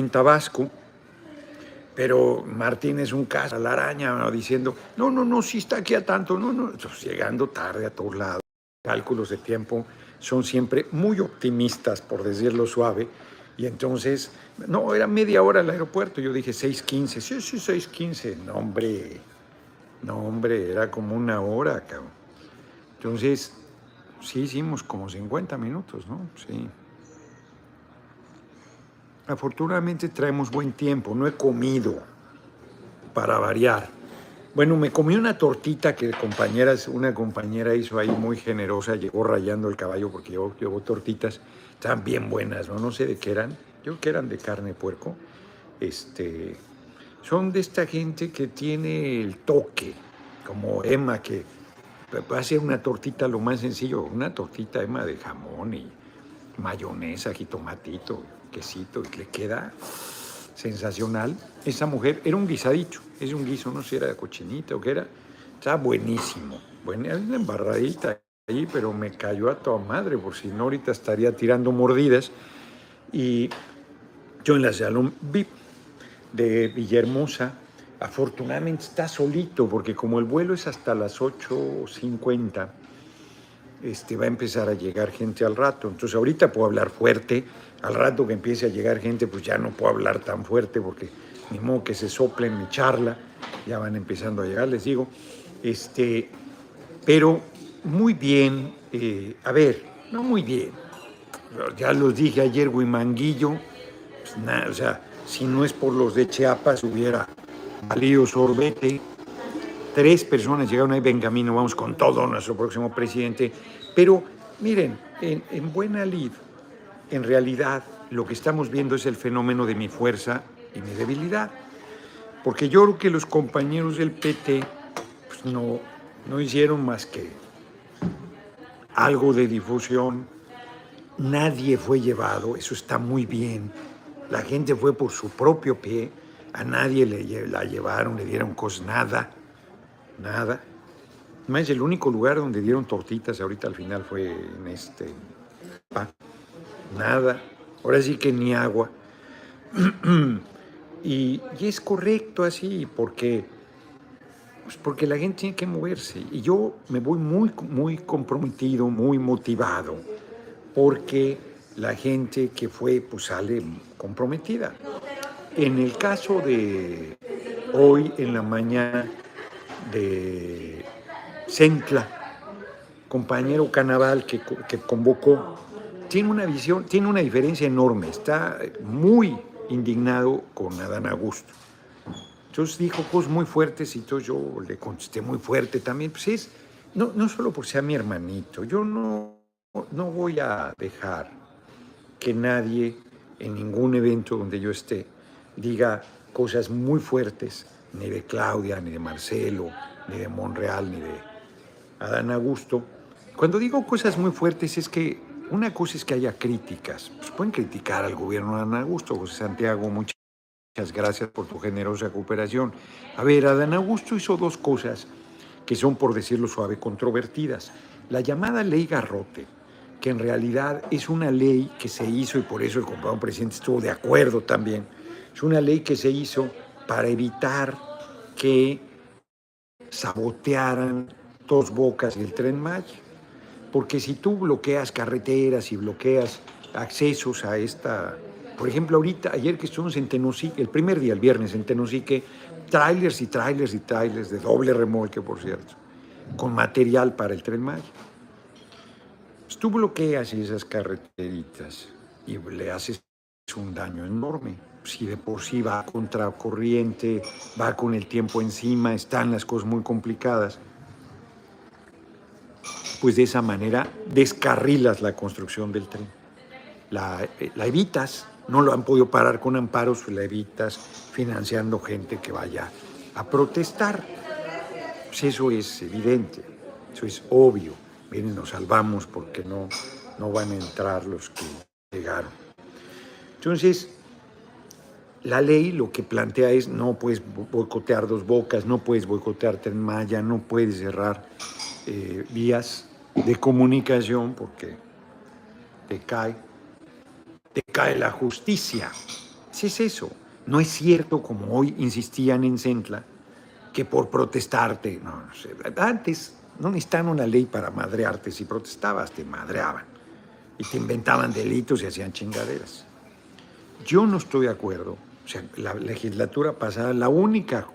en Tabasco, pero Martín es un caso, la araña, diciendo, no, no, no, si está aquí a tanto, no, no, llegando tarde a todos lados. Cálculos de tiempo son siempre muy optimistas, por decirlo suave, y entonces, no, era media hora al aeropuerto, yo dije 6.15, sí, sí, 6.15, no, hombre, no, hombre, era como una hora, cabrón. Entonces, sí hicimos como 50 minutos, ¿no? Sí. Afortunadamente traemos buen tiempo, no he comido para variar. Bueno, me comí una tortita que compañeras, una compañera hizo ahí muy generosa, llegó rayando el caballo porque llevó, llevó tortitas, estaban bien buenas, ¿no? No sé de qué eran, yo creo que eran de carne puerco. Este, son de esta gente que tiene el toque, como Emma, que hace una tortita lo más sencillo, una tortita Emma de jamón y mayonesa, jitomatito, quesito, y le queda sensacional. Esa mujer era un guisadito, es un guiso, no sé si era de cochinita o qué era, estaba buenísimo. Buena, una embarradita ahí, pero me cayó a toda madre, por si no ahorita estaría tirando mordidas. Y yo en la salón VIP de Villahermosa, afortunadamente está solito, porque como el vuelo es hasta las 8.50, este, va a empezar a llegar gente al rato. Entonces ahorita puedo hablar fuerte, al rato que empiece a llegar gente, pues ya no puedo hablar tan fuerte porque ni modo que se sople en mi charla, ya van empezando a llegar, les digo. Este, pero muy bien, eh, a ver, no muy bien. Ya los dije ayer, Huimanguillo, pues o sea, si no es por los de Chiapas, hubiera valido sorbete. Tres personas llegaron ahí, ven camino, vamos con todo nuestro próximo presidente. Pero miren, en, en buena lid, en realidad lo que estamos viendo es el fenómeno de mi fuerza y mi debilidad. Porque yo creo que los compañeros del PT pues, no, no hicieron más que algo de difusión. Nadie fue llevado, eso está muy bien. La gente fue por su propio pie, a nadie le, la llevaron, le dieron cosas, nada, nada. Más el único lugar donde dieron tortitas ahorita al final fue en este nada, ahora sí que ni agua. y, es correcto así, porque, pues porque la gente tiene que moverse. Y yo me voy muy, muy comprometido, muy motivado, porque la gente que fue, pues sale comprometida. En el caso de hoy en la mañana de Centla, compañero Canaval que, que convocó tiene una visión, tiene una diferencia enorme, está muy indignado con Adán Augusto. Entonces dijo cosas muy fuertes y entonces yo le contesté muy fuerte también. Pues es, no, no solo por ser mi hermanito, yo no, no voy a dejar que nadie en ningún evento donde yo esté diga cosas muy fuertes, ni de Claudia, ni de Marcelo, ni de Monreal, ni de Adán Augusto. Cuando digo cosas muy fuertes es que una cosa es que haya críticas. Pues pueden criticar al gobierno de Adán Augusto. José Santiago, muchas gracias por tu generosa cooperación. A ver, Adán Augusto hizo dos cosas que son, por decirlo suave, controvertidas. La llamada ley Garrote, que en realidad es una ley que se hizo, y por eso el compañero presidente estuvo de acuerdo también, es una ley que se hizo para evitar que sabotearan dos bocas y el tren Maya porque si tú bloqueas carreteras y bloqueas accesos a esta, por ejemplo, ahorita, ayer que estuvimos en Tenosique, el primer día, el viernes en Tenosique, trailers y trailers y trailers de doble remolque, por cierto, con material para el tren Maya. Pues tú bloqueas esas carreteritas y le haces un daño enorme. Si de por sí va contra corriente, va con el tiempo encima, están las cosas muy complicadas pues de esa manera descarrilas la construcción del tren. La, eh, evitas, no lo han podido parar con amparos, la evitas financiando gente que vaya a protestar. Pues eso es evidente, eso es obvio. Miren, nos salvamos porque no, no van a entrar los que llegaron. Entonces, la ley lo que plantea es no puedes boicotear dos bocas, no puedes boicotear Tren Maya, no puedes cerrar eh, vías de comunicación porque te cae, te cae la justicia. Si es eso, no es cierto como hoy insistían en Centla, que por protestarte, no, no sé, antes no necesitaban una ley para madrearte, si protestabas te madreaban y te inventaban delitos y hacían chingaderas. Yo no estoy de acuerdo, o sea, la legislatura pasada, la única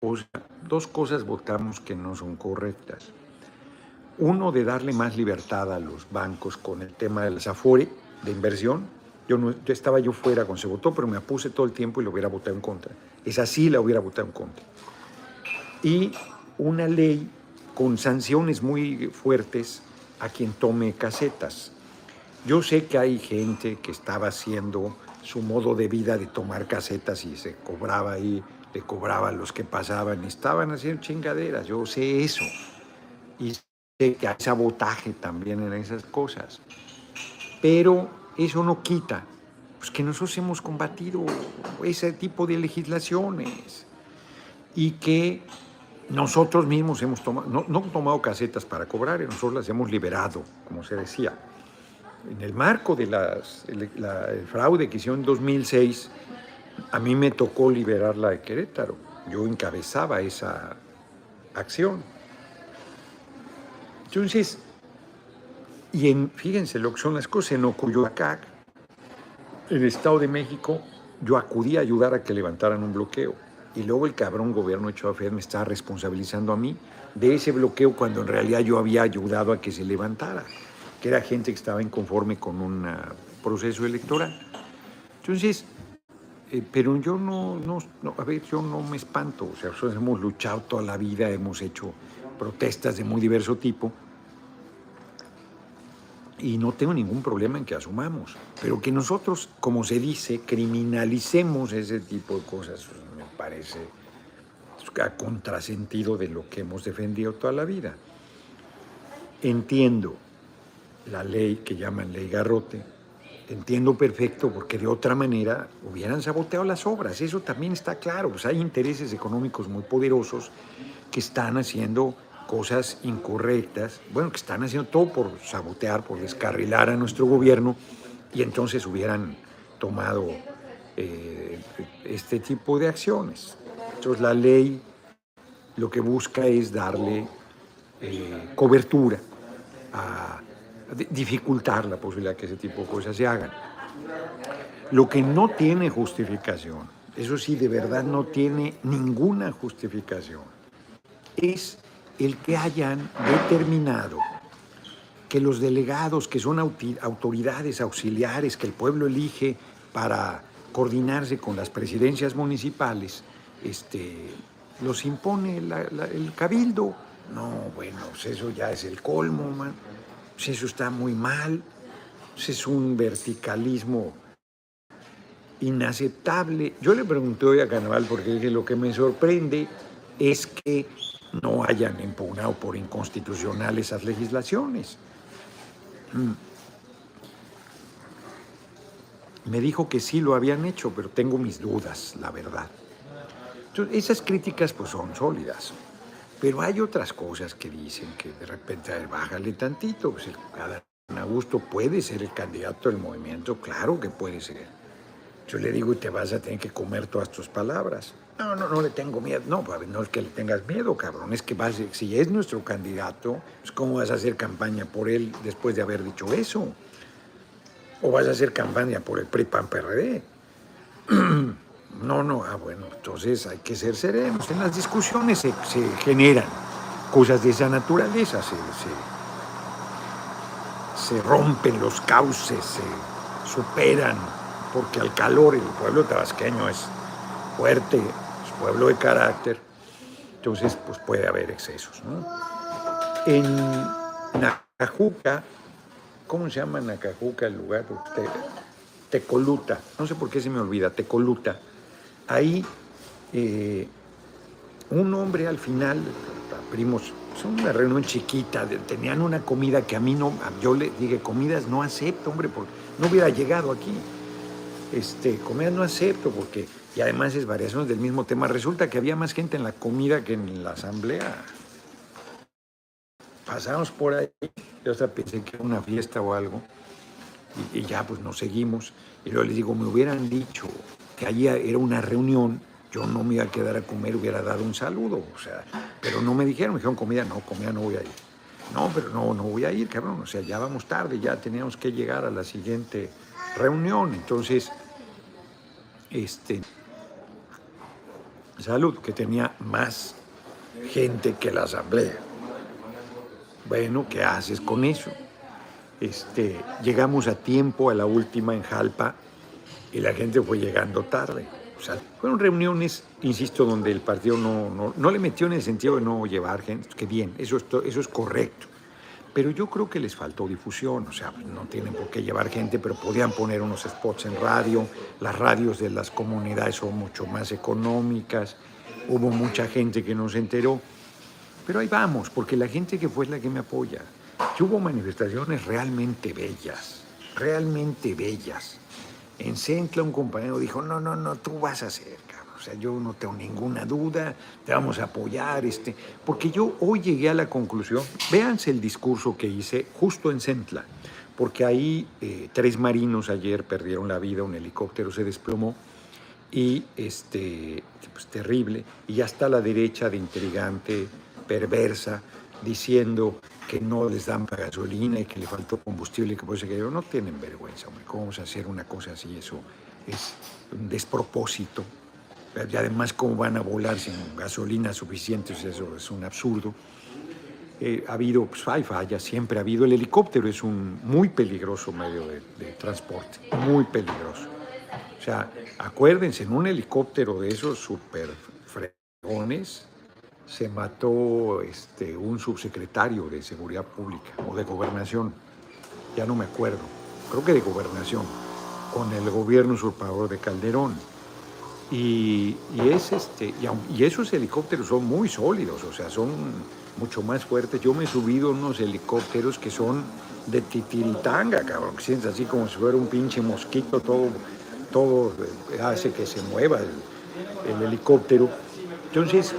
cosa, dos cosas votamos que no son correctas. Uno, de darle más libertad a los bancos con el tema del Afore de inversión. Yo, no, yo estaba yo fuera cuando se votó, pero me apuse todo el tiempo y lo hubiera votado en contra. Es así, la hubiera votado en contra. Y una ley con sanciones muy fuertes a quien tome casetas. Yo sé que hay gente que estaba haciendo su modo de vida de tomar casetas y se cobraba ahí, le cobraban los que pasaban, estaban haciendo chingaderas, yo sé eso. Y sé que hay sabotaje también en esas cosas. Pero eso no quita pues, que nosotros hemos combatido ese tipo de legislaciones y que nosotros mismos hemos tomado, no, no tomado casetas para cobrar, nosotros las hemos liberado, como se decía. En el marco de las, el, el fraude que hicieron en 2006, a mí me tocó liberarla de Querétaro. Yo encabezaba esa acción. Entonces, y en, fíjense lo que son las cosas, en Ocoyoacac, en el Estado de México, yo acudí a ayudar a que levantaran un bloqueo. Y luego el cabrón gobierno de Chávez me estaba responsabilizando a mí de ese bloqueo cuando en realidad yo había ayudado a que se levantara, que era gente que estaba inconforme con un proceso electoral. Entonces, eh, pero yo no, no, no, a ver, yo no me espanto, o sea, nosotros hemos luchado toda la vida, hemos hecho protestas de muy diverso tipo, y no tengo ningún problema en que asumamos, pero que nosotros, como se dice, criminalicemos ese tipo de cosas, pues, me parece a contrasentido de lo que hemos defendido toda la vida. Entiendo la ley que llaman ley garrote, entiendo perfecto porque de otra manera hubieran saboteado las obras, eso también está claro, pues hay intereses económicos muy poderosos que están haciendo cosas incorrectas, bueno, que están haciendo todo por sabotear, por descarrilar a nuestro gobierno y entonces hubieran tomado eh, este tipo de acciones. Entonces la ley lo que busca es darle eh, cobertura, a, a dificultar la posibilidad que ese tipo de cosas se hagan. Lo que no tiene justificación, eso sí, de verdad no tiene ninguna justificación, es el que hayan determinado que los delegados, que son autoridades auxiliares que el pueblo elige para coordinarse con las presidencias municipales, este, los impone el cabildo. No, bueno, pues eso ya es el colmo, man. Pues eso está muy mal. Pues es un verticalismo inaceptable. Yo le pregunté hoy a Carnaval porque dije, lo que me sorprende es que no hayan impugnado por inconstitucional esas legislaciones. Mm. Me dijo que sí lo habían hecho, pero tengo mis dudas, la verdad. Esas críticas pues son sólidas, pero hay otras cosas que dicen que de repente, bájale tantito, pues el Augusto puede ser el candidato del movimiento, claro que puede ser. Yo le digo, y te vas a tener que comer todas tus palabras. No, no, no le tengo miedo. No, no es que le tengas miedo, cabrón. Es que vas, si es nuestro candidato, pues ¿cómo vas a hacer campaña por él después de haber dicho eso? ¿O vas a hacer campaña por el PRI, PAN, PRD? No, no, ah, bueno, entonces hay que ser serenos. En las discusiones se, generan cosas de esa naturaleza, se, se rompen los cauces, se superan, porque al calor el pueblo tabasqueño es fuerte, pueblo de carácter, entonces pues puede haber excesos. En Nacajuca, ¿cómo se llama Nacajuca el lugar? Te, Tecoluta, no sé por qué se me olvida, Tecoluta. Ahí eh, un hombre al final, primos, son una reunión chiquita, tenían una comida que a mí no, yo le dije, comidas no acepto, hombre, porque no hubiera llegado aquí. Este, comidas no acepto porque y además es variaciones del mismo tema. Resulta que había más gente en la comida que en la asamblea. Pasamos por ahí, yo hasta pensé que era una fiesta o algo, y, y ya pues nos seguimos. Y luego les digo, me hubieran dicho, que allí era una reunión, yo no me iba a quedar a comer, hubiera dado un saludo, o sea, pero no me dijeron, me dijeron comida, no, comida no voy a ir. No, pero no, no voy a ir, cabrón, o sea, ya vamos tarde, ya teníamos que llegar a la siguiente reunión, entonces, este, salud, que tenía más gente que la asamblea. Bueno, ¿qué haces con eso? Este, llegamos a tiempo a la última en Jalpa y la gente fue llegando tarde. Fueron reuniones, insisto, donde el partido no, no, le metió en el sentido de no llevar gente, que bien, eso es, eso es correcto. Pero yo creo que les faltó difusión, o sea, no tienen por qué llevar gente, pero podían poner unos spots en radio, las radios de las comunidades son mucho más económicas, hubo mucha gente que no se enteró, pero ahí vamos, porque la gente que fue es la que me apoya. Y hubo manifestaciones realmente bellas, realmente bellas. En Centla un compañero dijo, no, no, no, tú vas a hacer, sea, yo no tengo ninguna duda, te vamos a apoyar. Este. Porque yo hoy llegué a la conclusión, véanse el discurso que hice justo en Centla, porque ahí eh, tres marinos ayer perdieron la vida, un helicóptero se desplomó y este, pues terrible, y ya está la derecha de intrigante, perversa, diciendo que no les dan gasolina y que le faltó combustible y que por eso que no tienen vergüenza, hombre, ¿cómo vamos a hacer una cosa así? Eso es un despropósito. Y además, ¿cómo van a volar sin gasolina suficiente? Eso es un absurdo. Eh, ha habido, pues hay fallas, siempre ha habido. El helicóptero es un muy peligroso medio de, de transporte, muy peligroso. O sea, acuérdense, en un helicóptero de esos super fregones, se mató este, un subsecretario de Seguridad Pública o de Gobernación, ya no me acuerdo, creo que de Gobernación, con el gobierno usurpador de Calderón. Y, es este, y, esos helicópteros son muy sólidos, o sea, son mucho más fuertes. Yo me he subido unos helicópteros que son de titiritanga, cabrón, que sientes así como si fuera un pinche mosquito, todo, todo hace que se mueva el, el helicóptero. Entonces,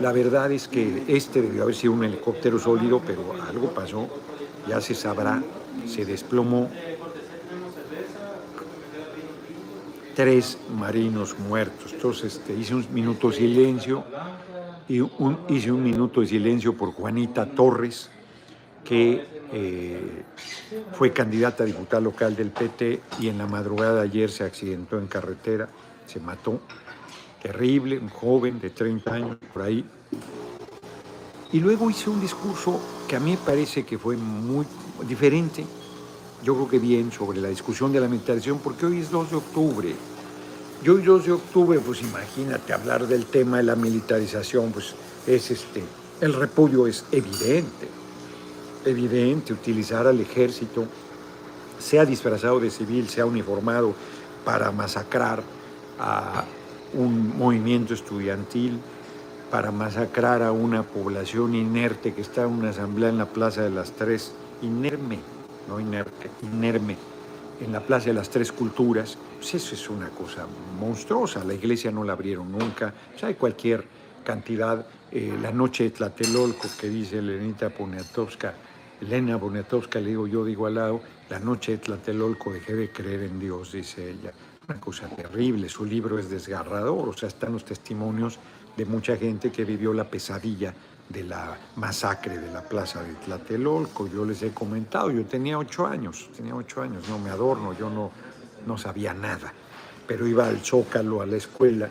la verdad es que este debió haber sido un helicóptero sólido, pero algo pasó, ya se sabrá, se desplomó. Tres marinos muertos. Entonces este, hice un minuto de silencio y hice un minuto de silencio por Juanita Torres, que eh, fue candidata a diputada local del PT y en la madrugada de ayer se accidentó en carretera, se mató terrible, un joven de 30 años por ahí. Y luego hice un discurso que a mí me parece que fue muy diferente, yo creo que bien, sobre la discusión de la militarización, porque hoy es 2 de octubre. Y hoy 2 de octubre, pues imagínate hablar del tema de la militarización, pues es este, el repudio es evidente, evidente, utilizar al ejército, sea disfrazado de civil, sea uniformado, para masacrar a un movimiento estudiantil para masacrar a una población inerte que está en una asamblea en la Plaza de las Tres, inerme, no inerme, en la Plaza de las Tres Culturas, pues eso es una cosa monstruosa. La iglesia no la abrieron nunca, pues hay cualquier cantidad. Eh, la noche de Tlatelolco que dice Lenita Poniatowska, Elena Poniatowska, le digo yo, digo al lado, la noche de Tlatelolco dejé de creer en Dios, dice ella. Una cosa terrible, su libro es desgarrador, o sea, están los testimonios de mucha gente que vivió la pesadilla de la masacre de la plaza de Tlatelolco. Yo les he comentado, yo tenía ocho años, tenía ocho años, no me adorno, yo no, no sabía nada, pero iba al Zócalo, a la escuela,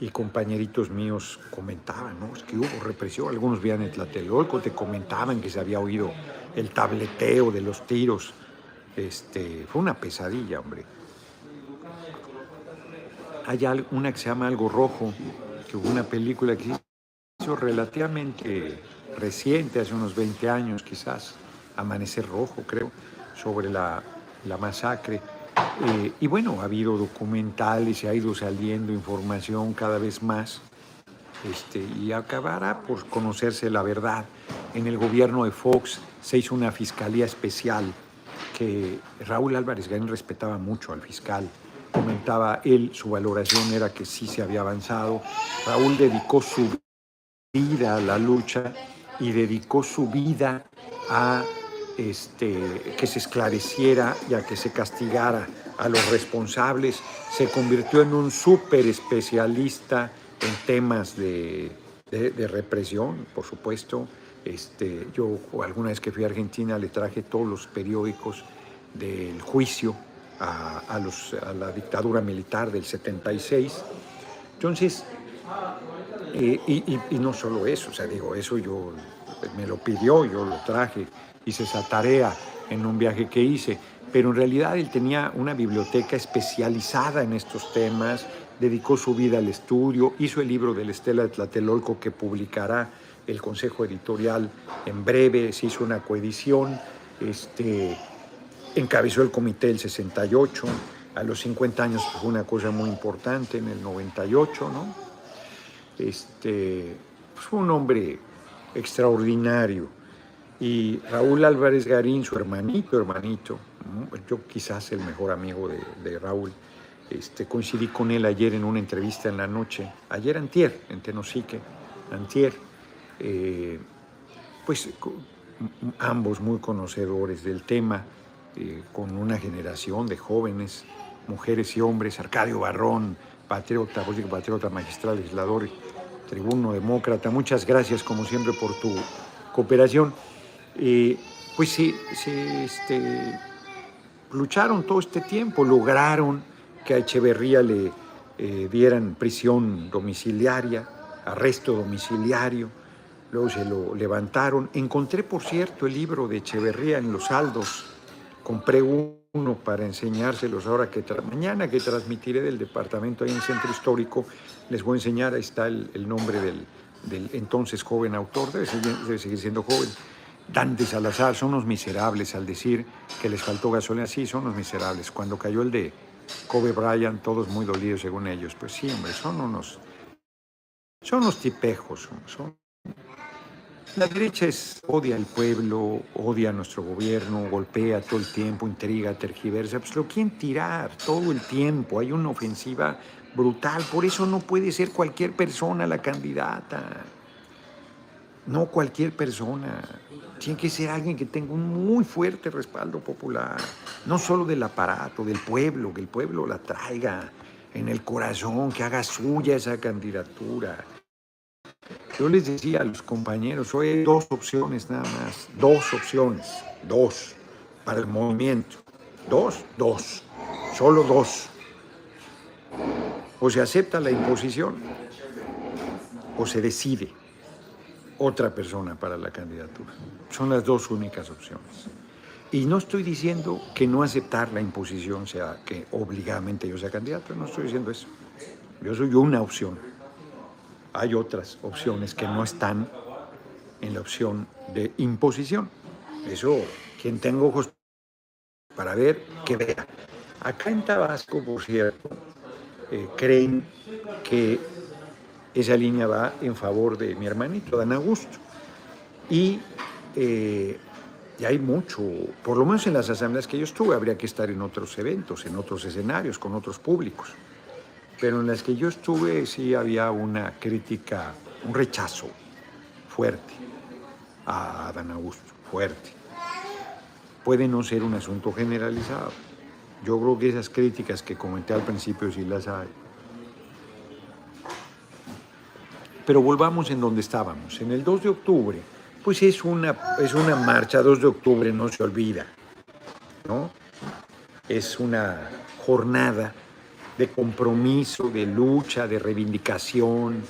y compañeritos míos comentaban, ¿no? Es que hubo represión, algunos veían en Tlatelolco, te comentaban que se había oído el tableteo de los tiros. Este, fue una pesadilla, hombre. Hay una que se llama Algo Rojo, que hubo una película que relativamente reciente, hace unos 20 años quizás, Amanecer Rojo creo, sobre la, masacre. Eh, y bueno, ha habido documentales y ha ido saliendo información cada vez más este, y acabará por conocerse la verdad. En el gobierno de Fox se hizo una fiscalía especial que Raúl Álvarez Garín respetaba mucho al fiscal comentaba él, su valoración era que sí se había avanzado. Raúl dedicó su vida a la lucha y dedicó su vida a este, que se esclareciera y a que se castigara a los responsables. Se convirtió en un súper especialista en temas de, represión, por supuesto. Este, yo alguna vez que fui a Argentina le traje todos los periódicos del juicio a, los, a la dictadura militar del 76. Entonces, y, no solo eso, o sea, digo, eso yo me lo pidió, yo lo traje, hice esa tarea en un viaje que hice, pero en realidad él tenía una biblioteca especializada en estos temas, dedicó su vida al estudio, hizo el libro de la Estela de Tlatelolco que publicará el Consejo Editorial en breve, se hizo una coedición, este, encabezó el comité del 68, a los 50 años fue una cosa muy importante, en el 98, ¿no? Este, fue un hombre extraordinario. Y Raúl Álvarez Garín, su hermanito, hermanito, yo quizás el mejor amigo de, Raúl, este, coincidí con él ayer en una entrevista en la noche, ayer antier, en Tenosique, antier, eh, pues ambos muy conocedores del tema, eh, con una generación de jóvenes, mujeres y hombres, Arcadio Barrón, patriota, político patriota, magistral, legislador, tribuno demócrata, muchas gracias como siempre por tu cooperación. Eh, pues sí, este, lucharon todo este tiempo, lograron que a Echeverría le eh, dieran prisión domiciliaria, arresto domiciliario, luego se lo levantaron. Encontré, por cierto, el libro de Echeverría en los saldos, compré uno para enseñárselos ahora que mañana que transmitiré del departamento ahí en el centro histórico, les voy a enseñar, ahí está el, nombre del, entonces joven autor, debe seguir siendo joven, Dante Salazar, son unos miserables al decir que les faltó gasolina. Sí, son unos miserables. Cuando cayó el de Kobe Bryant, todos muy dolidos según ellos. Pues sí, hombre, son unos, son unos tipejos. Son, la derecha es, odia al pueblo, odia a nuestro gobierno, golpea todo el tiempo, intriga, tergiversa. Pues lo quieren tirar todo el tiempo. Hay una ofensiva brutal. Por eso no puede ser cualquier persona la candidata. No cualquier persona. Tiene que ser alguien que tenga un muy fuerte respaldo popular, no solo del aparato, del pueblo, que el pueblo la traiga en el corazón, que haga suya esa candidatura. Yo les decía a los compañeros, hoy hay dos opciones nada más, dos opciones, dos, para el movimiento. Dos, dos, solo dos. O se acepta la imposición o se decide otra persona para la candidatura. Son las dos únicas opciones. Y no estoy diciendo que no aceptar la imposición sea que obligadamente yo sea candidato, no estoy diciendo eso. Yo soy una opción. Hay otras opciones que no están en la opción de imposición. Eso, quien tenga ojos para ver, que vea. Acá en Tabasco, por cierto, eh, creen que esa línea va en favor de mi hermanito, Dan Augusto. Y, eh, y, hay mucho, por lo menos en las asambleas que yo estuve, habría que estar en otros eventos, en otros escenarios, con otros públicos. Pero en las que yo estuve sí había una crítica, un rechazo fuerte a Dan Augusto, fuerte. Puede no ser un asunto generalizado. Yo creo que esas críticas que comenté al principio sí las hay. Pero volvamos en donde estábamos. En el 2 de octubre, pues es una, es una marcha, 2 de octubre no se olvida, ¿no? Es una jornada de compromiso, de lucha, de reivindicación,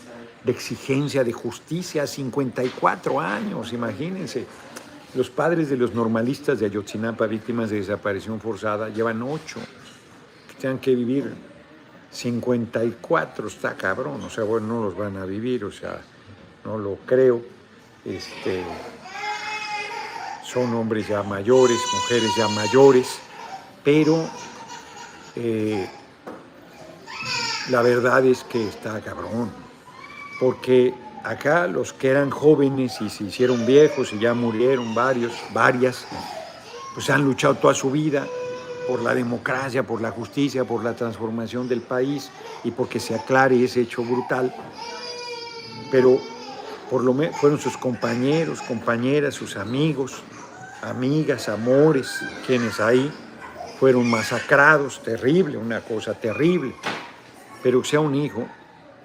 de exigencia de justicia, 54 años, imagínense. Los padres de los normalistas de Ayotzinapa, víctimas de desaparición forzada, llevan ocho que tengan que vivir 54 está cabrón, o sea, bueno, no los van a vivir, o sea, no lo creo. Este, son hombres ya mayores, mujeres ya mayores, pero eh, la verdad es que está cabrón, porque acá los que eran jóvenes y se hicieron viejos y ya murieron varios, varias, pues han luchado toda su vida por la democracia, por la justicia, por la transformación del país y porque se aclare ese hecho brutal. Pero por lo menos fueron sus compañeros, compañeras, sus amigos, amigas, amores, quienes ahí fueron masacrados, terrible, una cosa terrible, pero sea un hijo,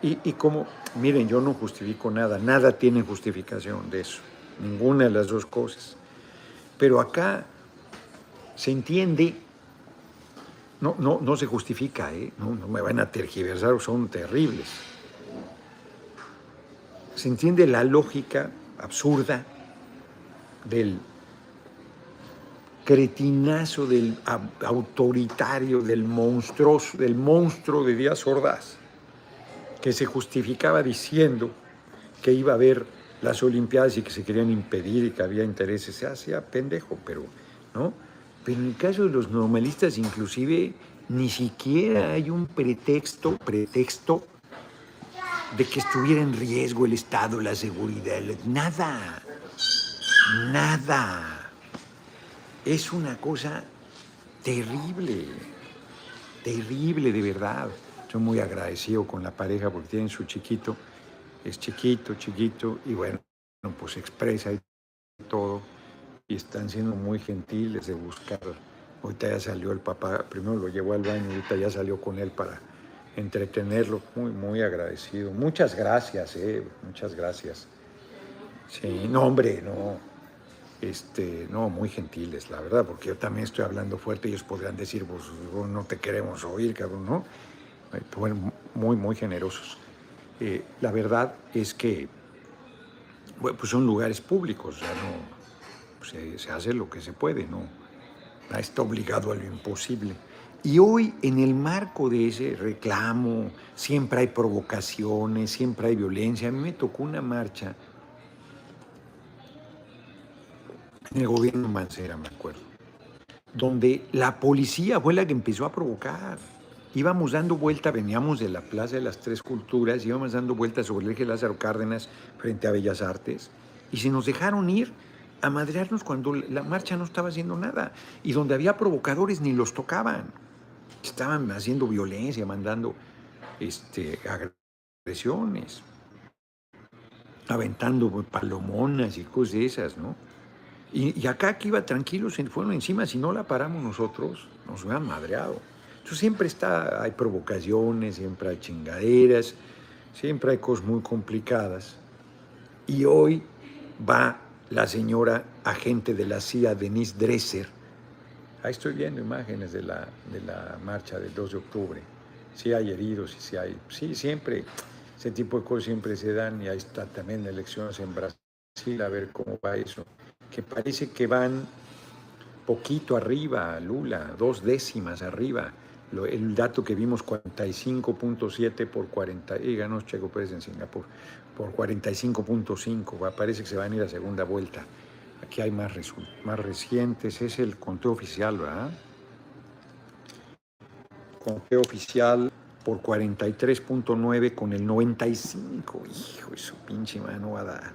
y, y como, miren, yo no justifico nada, nada tiene justificación de eso, ninguna de las dos cosas, pero acá se entiende, no, no, no se justifica, ¿eh? no, no me van a tergiversar, son terribles, se entiende la lógica absurda del cretinazo del autoritario, del monstruoso, del monstruo de Díaz Ordaz, que se justificaba diciendo que iba a haber las Olimpiadas y que se querían impedir y que había intereses, se hacía pendejo, pero, ¿no? Pero en el caso de los normalistas, inclusive, ni siquiera hay un pretexto, pretexto de que estuviera en riesgo el Estado, la seguridad, nada, nada. Es una cosa terrible, terrible de verdad. Estoy muy agradecido con la pareja porque tienen su chiquito, es chiquito, chiquito, y bueno, pues expresa y todo, y están siendo muy gentiles de buscar. Ahorita ya salió el papá, primero lo llevó al baño, ahorita ya salió con él para entretenerlo, muy, muy agradecido. Muchas gracias, eh, muchas gracias. Sí, no, hombre, no, este, no, muy gentiles, la verdad, porque yo también estoy hablando fuerte, ellos podrían decir, pues no te queremos oír, cabrón, ¿no? Bueno, eh, muy, muy generosos. Eh, la verdad es que, pues son lugares públicos, se, se hace lo que se puede, ¿no? Está obligado a lo imposible. Y hoy, en el marco de ese reclamo, siempre hay provocaciones, siempre hay violencia. A mí me tocó una marcha en el gobierno Mancera, me acuerdo, donde la policía fue la que empezó a provocar. Íbamos dando vuelta, veníamos de la Plaza de las Tres Culturas, íbamos dando vueltas sobre el eje Lázaro Cárdenas frente a Bellas Artes, y se nos dejaron ir a madrearnos cuando la marcha no estaba haciendo nada, y donde había provocadores ni los tocaban estaban haciendo violencia, mandando este, agresiones, aventando palomonas y cosas de esas, ¿no? Y, acá que iba tranquilo, se fueron encima, si no la paramos nosotros, nos hubieran madreado. Entonces siempre está, hay provocaciones, siempre hay chingaderas, siempre hay cosas muy complicadas. Y hoy va la señora agente de la CIA, Denise Dresser, Ahí estoy viendo imágenes de la, de la marcha del 2 de octubre. Sí hay heridos y sí hay... Sí, siempre, ese tipo de cosas siempre se dan y ahí está también elecciones en Brasil, a ver cómo va eso. Que parece que van poquito arriba, Lula, dos décimas arriba. el dato que vimos, 45.7 por 40, y ganó Checo Pérez en Singapur, por 45.5, parece que se van a ir a segunda vuelta. Aquí hay más, más recientes, es el conteo oficial, ¿verdad? Conteo oficial por 43.9 con el 95. Hijo, eso pinche mano va a dar.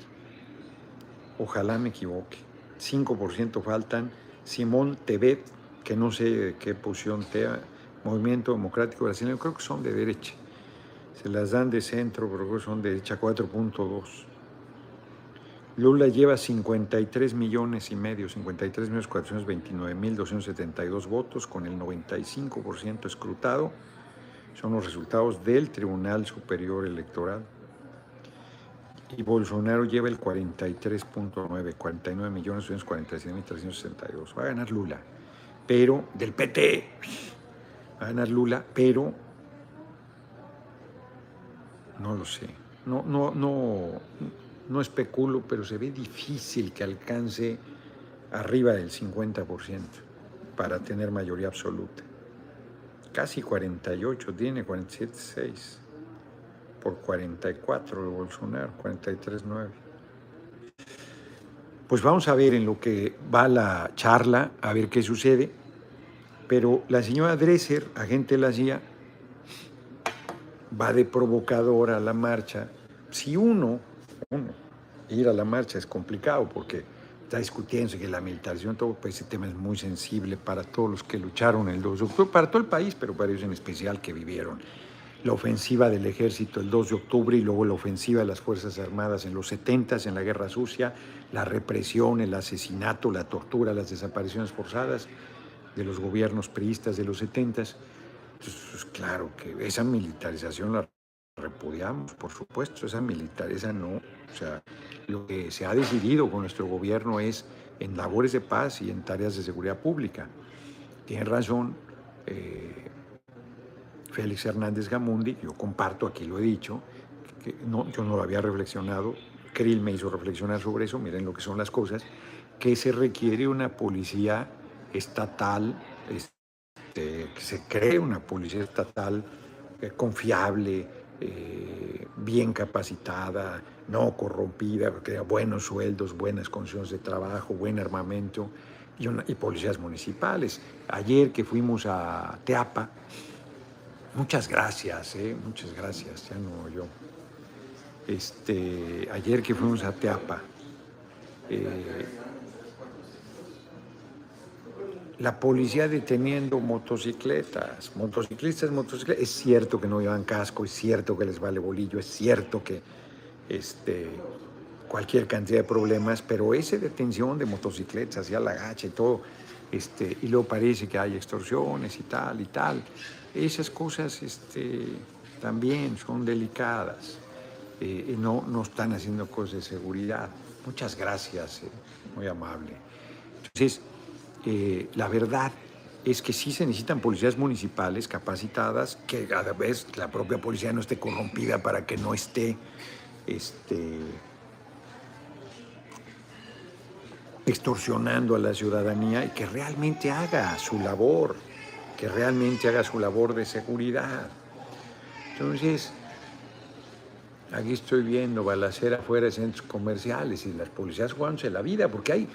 Ojalá me equivoque. 5% faltan. Simón Tebet, que no sé qué posición tea, Movimiento Democrático Brasileño, creo que son de derecha. Se las dan de centro, pero creo que son de derecha 4.2. Lula lleva 53 millones y medio, 53 millones 429 mil 272 votos con el 95% escrutado. Son los resultados del Tribunal Superior Electoral. Y Bolsonaro lleva el 43.9, 49 millones 246 mil 362. Va a ganar Lula, pero del PT. Va a ganar Lula, pero no lo sé. No, no, no no especulo, pero se ve difícil que alcance arriba del 50% para tener mayoría absoluta. Casi 48, tiene 47,6 por 44 de Bolsonaro, 43,9. Pues vamos a ver en lo que va la charla, a ver qué sucede. Pero la señora Dresser, agente de la CIA, va de provocadora a la marcha. Si uno ir a la marcha es complicado porque está discutiendo que la militarización, todo pues, ese tema es muy sensible para todos los que lucharon el 2 de octubre, para todo el país, pero para ellos en especial que vivieron la ofensiva del ejército el 2 de octubre y luego la ofensiva de las Fuerzas Armadas en los 70 en la Guerra Sucia, la represión, el asesinato, la tortura, las desapariciones forzadas de los gobiernos priistas de los 70 pues, claro que esa militarización la repudiamos, por supuesto, esa militar, esa no. O sea, lo que se ha decidido con nuestro gobierno es en labores de paz y en tareas de seguridad pública. Tiene razón eh, Félix Hernández Gamundi, yo comparto, aquí lo he dicho, que no, yo no lo había reflexionado, Krill me hizo reflexionar sobre eso, miren lo que son las cosas, que se requiere una policía estatal, este, que se cree una policía estatal eh, confiable, eh, bien capacitada, no corrompida, que tenga buenos sueldos, buenas condiciones de trabajo, buen armamento y, y policías municipales. Ayer que fuimos a Teapa, muchas gracias, eh, muchas gracias, ya no yo. Este, ayer que fuimos a Teapa, eh, la policía deteniendo motocicletas, motociclistas, motocicletas. Es cierto que no llevan casco, es cierto que les vale bolillo, es cierto que este, cualquier cantidad de problemas, pero esa detención de motocicletas hacia la gacha y todo, este, y luego parece que hay extorsiones y tal y tal, esas cosas este, también son delicadas eh, no, no están haciendo cosas de seguridad. Muchas gracias, eh, muy amable. Entonces, eh, la verdad es que sí se necesitan policías municipales capacitadas, que a la vez la propia policía no esté corrompida para que no esté este, extorsionando a la ciudadanía y que realmente haga su labor, que realmente haga su labor de seguridad. Entonces, aquí estoy viendo balacera afuera de centros comerciales y las policías jugándose la vida, porque hay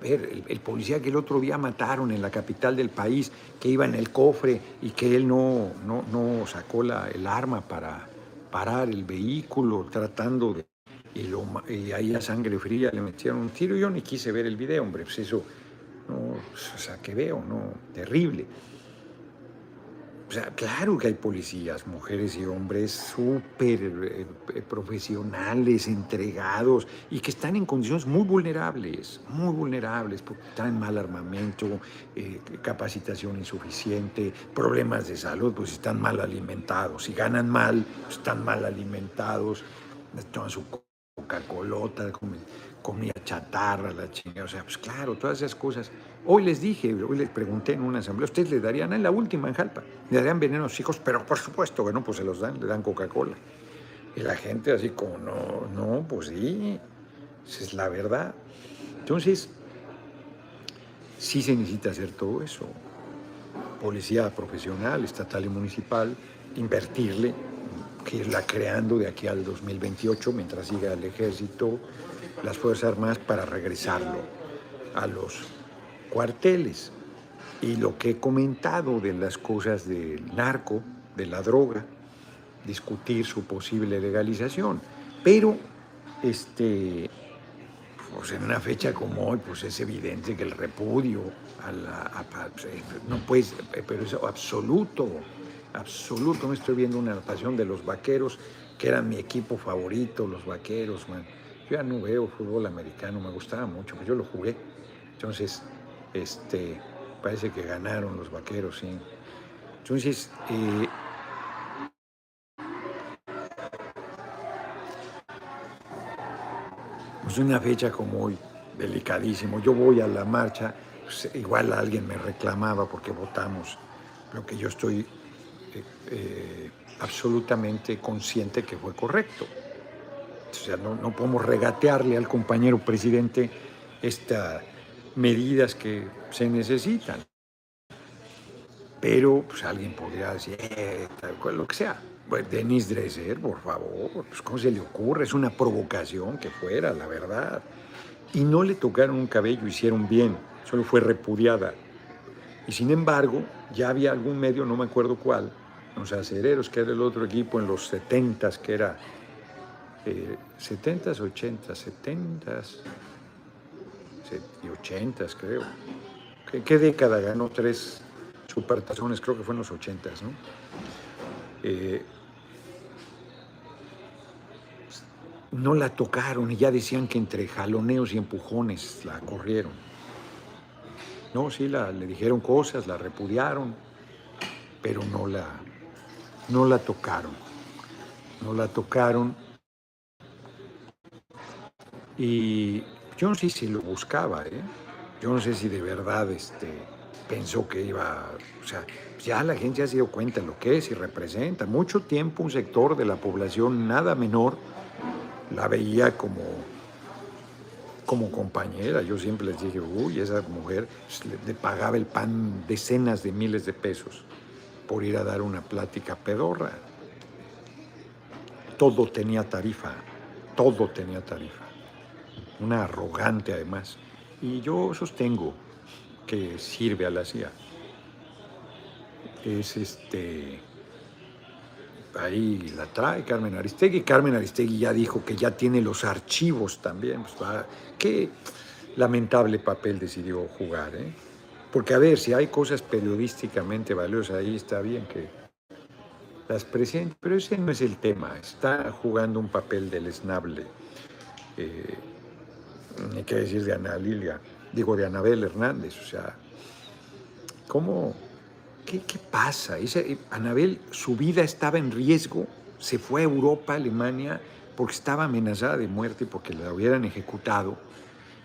ver, el, policía que el otro día mataron en la capital del país, que iba en el cofre y que él no, no, no sacó la, el arma para parar el vehículo, tratando de... Y ahí a sangre fría le metieron un tiro. Yo ni quise ver el video, hombre, pues eso, no, o sea, que veo, no, terrible. O sea, claro que hay policías, mujeres y hombres súper eh, eh, profesionales, entregados y que están en condiciones muy vulnerables, muy vulnerables, porque en mal armamento, eh, capacitación insuficiente, problemas de salud, pues están mal alimentados. Si ganan mal, pues están mal alimentados, toman su Coca-Colota, comida chatarra, la chingada. O sea, pues claro, todas esas cosas Hoy les dije, hoy les pregunté en una asamblea, ¿ustedes le darían en la última en Jalpa? ¿Le darían veneno a sus hijos? Pero por supuesto que no, pues se los dan, le dan Coca-Cola. Y la gente así como, no, no, pues sí, esa es la verdad. Entonces, sí se necesita hacer todo eso. Policía profesional, estatal y municipal, invertirle, que irla creando de aquí al 2028, mientras siga el ejército, las Fuerzas Armadas, para regresarlo a los cuarteles. Y lo que he comentado de las cosas del narco, de la droga, discutir su posible legalización. Pero, este, pues en una fecha como hoy, pues es evidente que el repudio a la... Pues, eh, no pues, pero es absoluto, absoluto. Me estoy viendo una pasión de los vaqueros, que era mi equipo favorito, los vaqueros, man. Yo ya no veo fútbol americano, me gustaba mucho, pues yo lo jugué. Entonces, este, parece que ganaron los vaqueros, sí. Entonces, eh, pues una fecha como hoy, delicadísimo. Yo voy a la marcha, pues, igual alguien me reclamaba porque votamos, lo que yo estoy eh, eh, absolutamente consciente que fue correcto. O sea, no, no podemos regatearle al compañero presidente esta medidas que se necesitan. Pero pues, alguien podría decir, eh, tal cual, lo que sea. Pues Denis Dresser, por favor, pues ¿cómo se le ocurre? Es una provocación que fuera, la verdad. Y no le tocaron un cabello, hicieron bien, solo fue repudiada. Y sin embargo, ya había algún medio, no me acuerdo cuál, los acereros, que era el otro equipo en los 70s, que era eh, 70s, 80s, 70s y 80s, creo. ¿Qué, ¿Qué, década ganó tres supertazones? Creo que fue en los 80s, ¿no? Eh, no la tocaron y ya decían que entre jaloneos y empujones la corrieron. No, sí, la, le dijeron cosas, la repudiaron, pero no la, no la tocaron. No la tocaron y yo no sé si lo buscaba, ¿eh? Yo no sé si de verdad este, pensó que iba, o sea, ya la gente ya se dio cuenta de lo que es y representa. Mucho tiempo un sector de la población nada menor la veía como, como compañera. Yo siempre les dije, uy, esa mujer pues, le, pagaba el pan decenas de miles de pesos por ir a dar una plática pedorra. Todo tenía tarifa, todo tenía tarifa. Una arrogante además. Y yo sostengo que sirve a la CIA. Es este ahí la trae Carmen Aristegui. Carmen Aristegui ya dijo que ya tiene los archivos también. Pues qué lamentable papel decidió jugar. ¿eh? Porque a ver, si hay cosas periodísticamente valiosas ahí, está bien que las presente, pero ese no es el tema. Está jugando un papel del esnable. Eh, hay que decir de Ana Lilia, digo de Anabel Hernández, o sea, ¿cómo? ¿Qué, pasa? Eh, Anabel, su vida estaba en riesgo, se fue a Europa, Alemania, porque estaba amenazada de muerte, porque la hubieran ejecutado,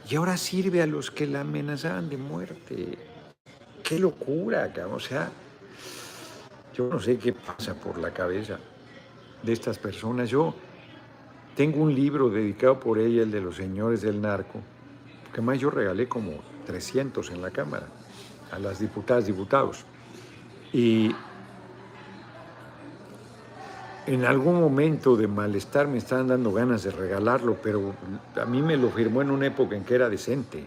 y ahora sirve a los que la amenazaban de muerte. ¡Qué locura! O sea, yo no sé qué pasa por la cabeza de estas personas. Yo tengo un libro dedicado por ella, el de los señores del narco, que más yo regalé como 300 en la Cámara a las diputadas, diputados. Y en algún momento de malestar me estaban dando ganas de regalarlo, pero a mí me lo firmó en una época en que era decente.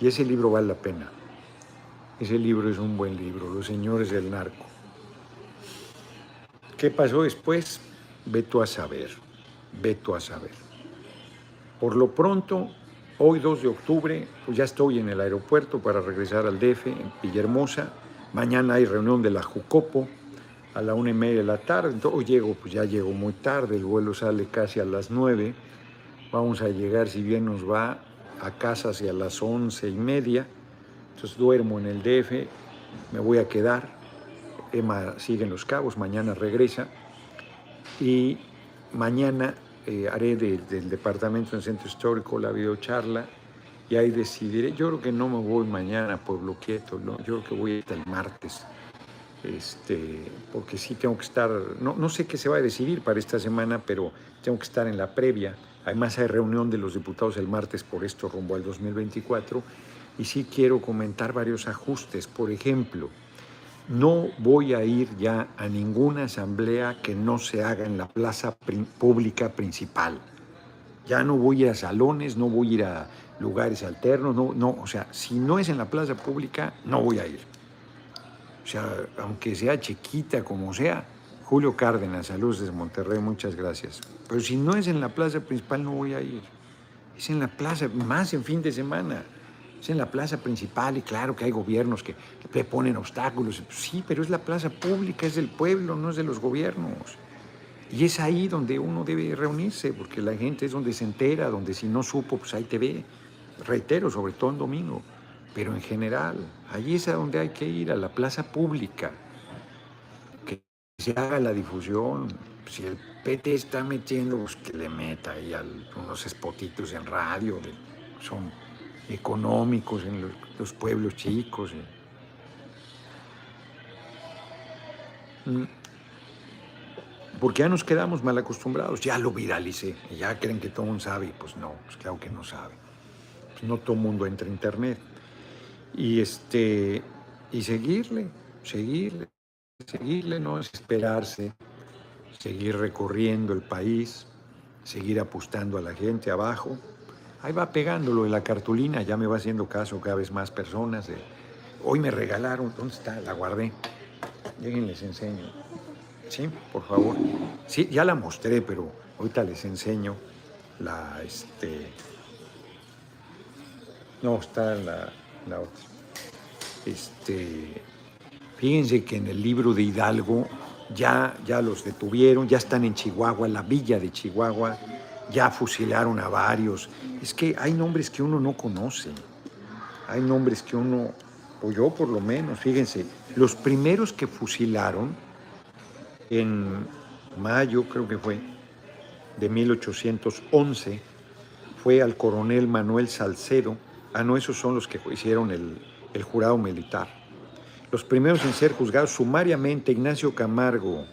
Y ese libro vale la pena. Ese libro es un buen libro, Los Señores del Narco. ¿Qué pasó después? Veto a saber, veto a saber. Por lo pronto, hoy 2 de octubre, pues ya estoy en el aeropuerto para regresar al DF, en Villahermosa Mañana hay reunión de la Jucopo a la una y media de la tarde. Entonces, hoy llego, pues ya llego muy tarde, el vuelo sale casi a las nueve. Vamos a llegar, si bien nos va, a casa hacia las once y media. Entonces duermo en el DF, me voy a quedar. Emma sigue en Los Cabos, mañana regresa. Y mañana eh, haré del departamento del centro histórico la videocharla y ahí decidiré. Yo creo que no me voy mañana por lo quieto, yo creo que voy hasta el martes, este, porque sí tengo que estar, no, no sé qué se va a decidir para esta semana, pero tengo que estar en la previa. Además hay reunión de los diputados el martes por esto rumbo al 2024 y sí quiero comentar varios ajustes. Por ejemplo, no voy a ir ya a ninguna asamblea que no se haga en la plaza pública principal. Ya no voy a salones, no voy a ir a lugares alternos, no, no, o sea, si no es en la plaza pública, no voy a ir. O sea, aunque sea chiquita como sea, Julio Cárdenas, saludos desde Monterrey, muchas gracias. Pero si no es en la plaza principal, no voy a ir. Es en la plaza, más en fin de semana. Es en la plaza principal y claro que hay gobiernos que, le ponen obstáculos. Sí, pero es la plaza pública, es del pueblo, no es de los gobiernos. Y es ahí donde uno debe reunirse, porque la gente es donde se entera, donde si no supo, pues ahí te ve reitero, sobre todo en domingo, pero en general, allí es a donde hay que ir, a la plaza pública, que se haga la difusión. Si el PT está metiendo, pues que le meta ahí unos espotitos en radio, son económicos en los, pueblos chicos. Mm. Porque ya nos quedamos mal acostumbrados, ya lo viralicé, ya creen que todo mundo sabe, pues no, pues claro que no sabe no todo el mundo entra a internet. Y, este, y seguirle, seguirle, seguirle, no es esperarse, seguir recorriendo el país, seguir apostando a la gente abajo. Ahí va pegándolo en la cartulina, ya me va haciendo caso cada vez más personas. Hoy me regalaron, ¿dónde está? La guardé. Lleguen, les enseño. Sí, por favor. Sí, ya la mostré, pero ahorita les enseño la, este, no, está la, la otra. Este, fíjense que en el libro de Hidalgo ya, ya los detuvieron, ya están en Chihuahua, la villa de Chihuahua, ya fusilaron a varios. Es que hay nombres que uno no conoce, hay nombres que uno, o yo por lo menos, fíjense, los primeros que fusilaron en mayo, creo que fue, de 1811, fue al coronel Manuel Salcedo. Ah, no, esos son los que hicieron el, el jurado militar. Los primeros en ser juzgados sumariamente, Ignacio Camargo,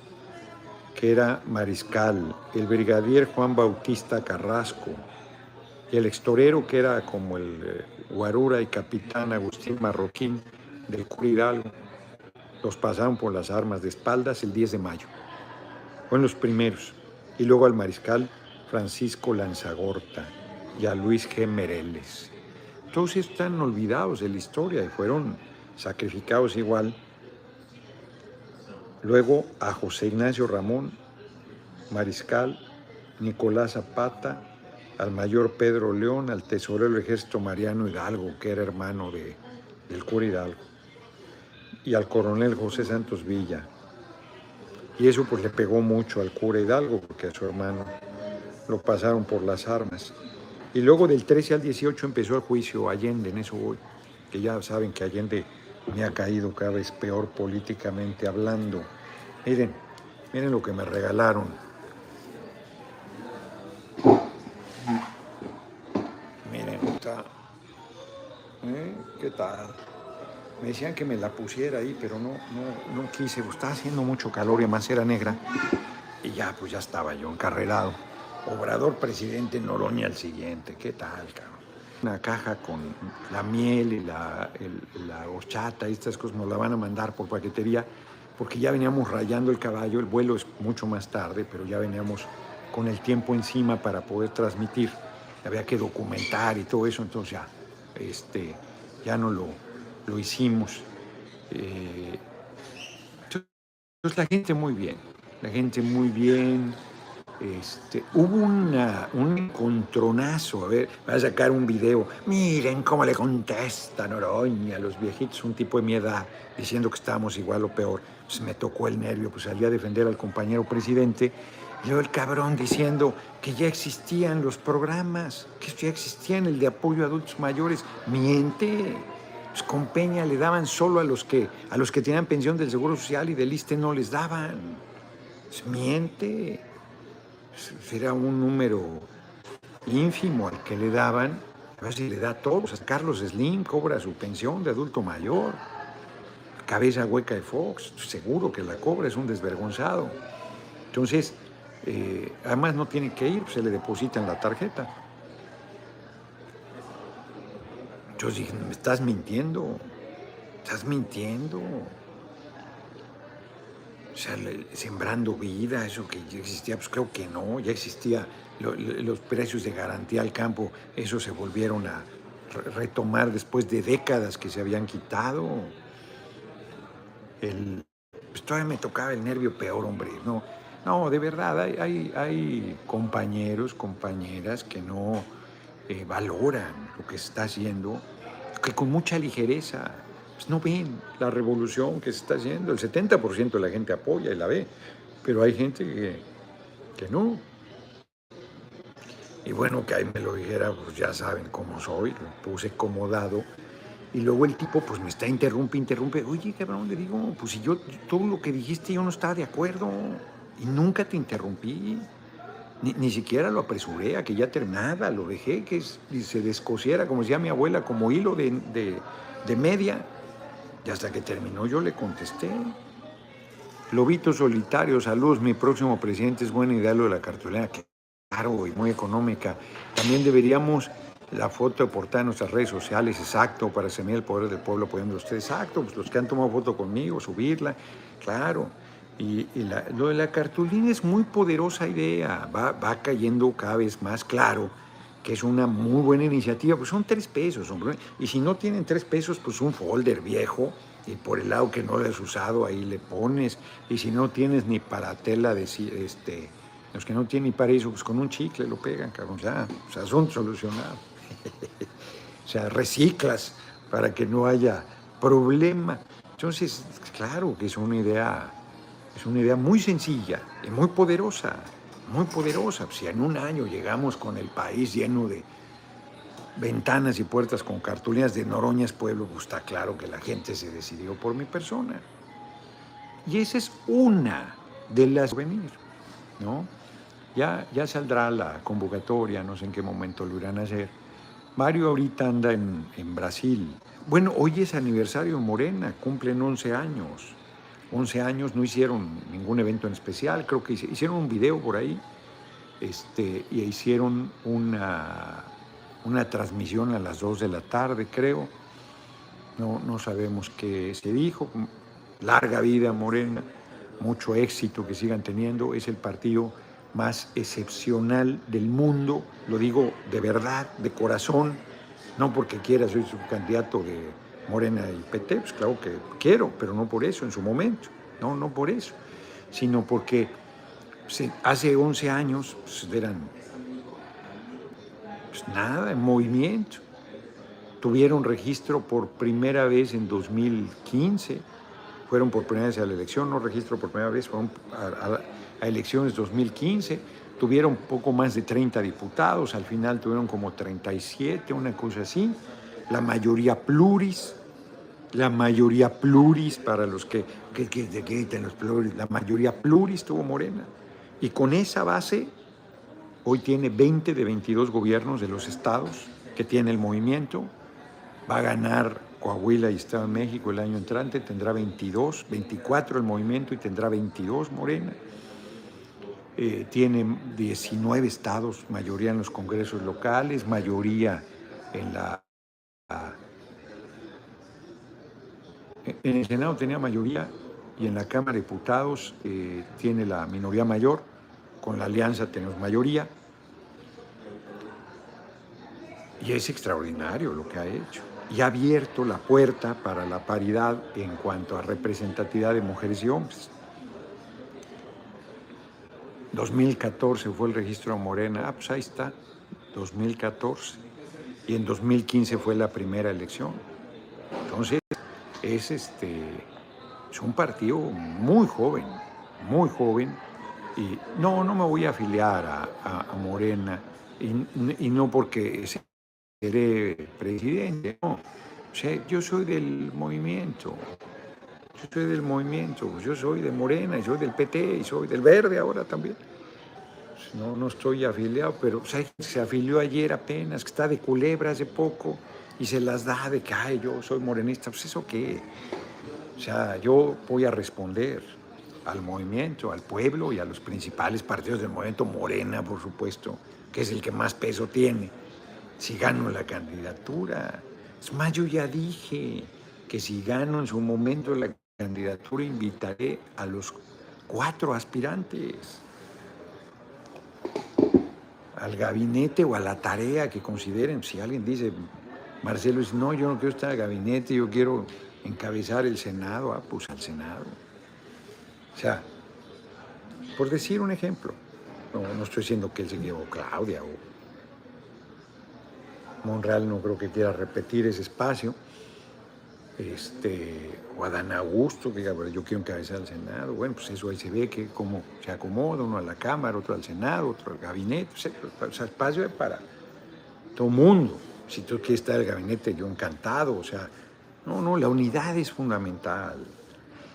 que era mariscal, el brigadier Juan Bautista Carrasco, y el extorero que era como el eh, guarura y capitán Agustín Marroquín del Cura Hidalgo. Los pasaron por las armas de espaldas el 10 de mayo. Fueron los primeros. Y luego al mariscal Francisco Lanzagorta y a Luis G. Mereles. Todos están olvidados de la historia y fueron sacrificados igual. Luego a José Ignacio Ramón, mariscal, Nicolás Zapata, al mayor Pedro León, al tesorero del ejército Mariano Hidalgo, que era hermano de, del cura Hidalgo, y al coronel José Santos Villa. Y eso pues le pegó mucho al cura Hidalgo, porque a su hermano lo pasaron por las armas. Y luego del 13 al 18 empezó el juicio Allende, en eso voy, que ya saben que Allende me ha caído cada vez peor políticamente hablando. Miren, miren lo que me regalaron. Miren, está. ¿Eh? ¿Qué tal? Me decían que me la pusiera ahí, pero no, no, no quise. Pues, estaba haciendo mucho calor y además era negra. Y ya, pues ya estaba yo encarrerado. Obrador presidente Noroña al siguiente. ¿Qué tal, cabrón? Una caja con la miel y la, horchata y estas cosas nos la van a mandar por paquetería porque ya veníamos rayando el caballo. El vuelo es mucho más tarde, pero ya veníamos con el tiempo encima para poder transmitir. Había que documentar y todo eso, entonces ya, este, ya no lo, lo hicimos. Eh, entonces la gente muy bien, la gente muy bien. Este, hubo una, un encontronazo, a ver, voy a sacar un video, miren cómo le contesta Noroña a los viejitos, un tipo de mi edad, diciendo que estábamos igual o peor. Pues me tocó el nervio, pues salí a defender al compañero presidente, y el cabrón diciendo que ya existían los programas, que ya existían el de apoyo a adultos mayores. Miente. Pues con Peña le daban solo a los que, a los que tenían pensión del Seguro Social y del ISTE no les daban. Pues miente era un número ínfimo al que le daban, a ver si le da a todos. Carlos Slim cobra su pensión de adulto mayor. Cabeza hueca de Fox, seguro que la cobra, es un desvergonzado. Entonces, eh, además no tiene que ir, se le deposita en la tarjeta. Yo dije, me estás mintiendo, estás mintiendo o sea, sembrando vida, eso que ya existía, pues creo que no, ya existía los precios de garantía al campo, eso se volvieron a retomar después de décadas que se habían quitado. El, pues todavía me tocaba el nervio peor, hombre, no, no, de verdad, hay, hay, compañeros, compañeras que no eh, valoran lo que se está haciendo, que con mucha ligereza pues, no ven la revolución que se está haciendo. El 70% de la gente apoya y la ve, pero hay gente que, que no. Y bueno, que ahí me lo dijera, pues ya saben cómo soy, lo puse acomodado. Y luego el tipo, pues me está interrumpe, interrumpe. Oye, cabrón, le digo, pues si yo, todo lo que dijiste yo no estaba de acuerdo. Y nunca te interrumpí. Ni, siquiera lo apresuré a que ya terminara, lo dejé que se descosiera, como decía mi abuela, como hilo de, de, de media. Y hasta que terminó yo le contesté. Lobito solitario, saludos, mi próximo presidente es buena idea lo de la cartulina, claro y muy económica. También deberíamos la foto de portada en nuestras redes sociales, exacto, para semillar el poder del pueblo apoyando ustedes, exacto, pues los que han tomado foto conmigo, subirla, claro. Y, lo de la cartulina es muy poderosa idea, va, va cayendo cada vez más claro que es una muy buena iniciativa, pues son tres pesos, hombre. Y si no tienen tres pesos, pues un folder viejo, y por el lado que no lo has usado, ahí le pones. Y si no tienes ni para tela de este, los que no tienen ni para eso, pues con un chicle lo pegan, cabrón, ya, o sea, son solucionados. o sea, reciclas para que no haya problema. Entonces, claro que es una idea Es una idea muy sencilla y muy poderosa, muy poderosa. Si en un año llegamos con el país lleno de ventanas y puertas con cartulinas de Noroñas Pueblo, pues está claro que la gente se decidió por mi persona. Y esa es una de las venir, ¿no? Ya, ya saldrá la convocatoria, no sé en qué momento lo irán a hacer. Mario ahorita anda en, en Brasil. Bueno, hoy es aniversario Morena, cumplen 11 años. 11 años, no hicieron ningún evento en especial, creo que hicieron un video por ahí este, y hicieron una, una transmisión a las 2 de la tarde, creo. No, no sabemos qué se dijo. Larga vida Morena, mucho éxito que sigan teniendo. Es el partido más excepcional del mundo, lo digo de verdad, de corazón, no porque quiera, soy su candidato de Morena y PT, pues claro que quiero, pero no por eso en su momento, no, no por eso, sino porque hace 11 años pues, eran pues, nada, en movimiento. Tuvieron registro por primera vez en 2015, fueron por primera vez a la elección, no registro por primera vez, fueron a, a elecciones 2015, tuvieron poco más de 30 diputados, al final tuvieron como 37, una cosa así, la mayoría pluris, la mayoría pluris para los que, que, que, los pluris, la mayoría pluris tuvo Morena. Y con esa base, hoy tiene 20 de 22 gobiernos de los estados que tiene el movimiento, va a ganar Coahuila y Estado de México el año entrante, tendrá 22, 24 el movimiento y tendrá 22 Morena. Eh, tiene 19 estados, mayoría en los congresos locales, mayoría en la... En el Senado tenía mayoría y en la Cámara de Diputados eh, tiene la minoría mayor, con la alianza tenemos mayoría. Y es extraordinario lo que ha hecho. Y ha abierto la puerta para la paridad en cuanto a representatividad de mujeres y hombres. 2014 fue el registro Morena, ah, pues ahí está, 2014. Y en 2015 fue la primera elección. Entonces, es, este, es un partido muy joven, muy joven. Y no, no me voy a afiliar a, Morena, y, no porque seré presidente, no. O sea, yo soy del movimiento, yo soy del movimiento, yo soy de Morena, y soy del PT, y soy del Verde ahora también. No, no estoy afiliado, pero se afilió ayer apenas, que está de culebra hace poco, y se las da de que, ay, yo soy morenista. Pues eso qué. O sea, yo voy a responder al movimiento, al pueblo y a los principales partidos del movimiento, Morena, por supuesto, que es el que más peso tiene. Si gano la candidatura. Es más, yo ya dije que si gano en su momento la candidatura, invitaré a los cuatro aspirantes al gabinete o a la tarea que consideren. Si alguien dice, Marcelo dice, no, yo no quiero estar el gabinete, yo quiero encabezar el Senado, ah, pues al Senado. O sea, por decir un ejemplo, no, no estoy diciendo que él se llevó Claudia o Monreal no creo que quiera repetir ese espacio, este, o Adán Augusto, que yo quiero encabezar el Senado. Bueno, pues eso ahí se ve que cómo se acomoda, uno a la Cámara, otro al Senado, otro al gabinete. O sea, espacio es para todo mundo. Si tú quieres estar en el gabinete, yo encantado. O sea, no, no, la unidad es fundamental.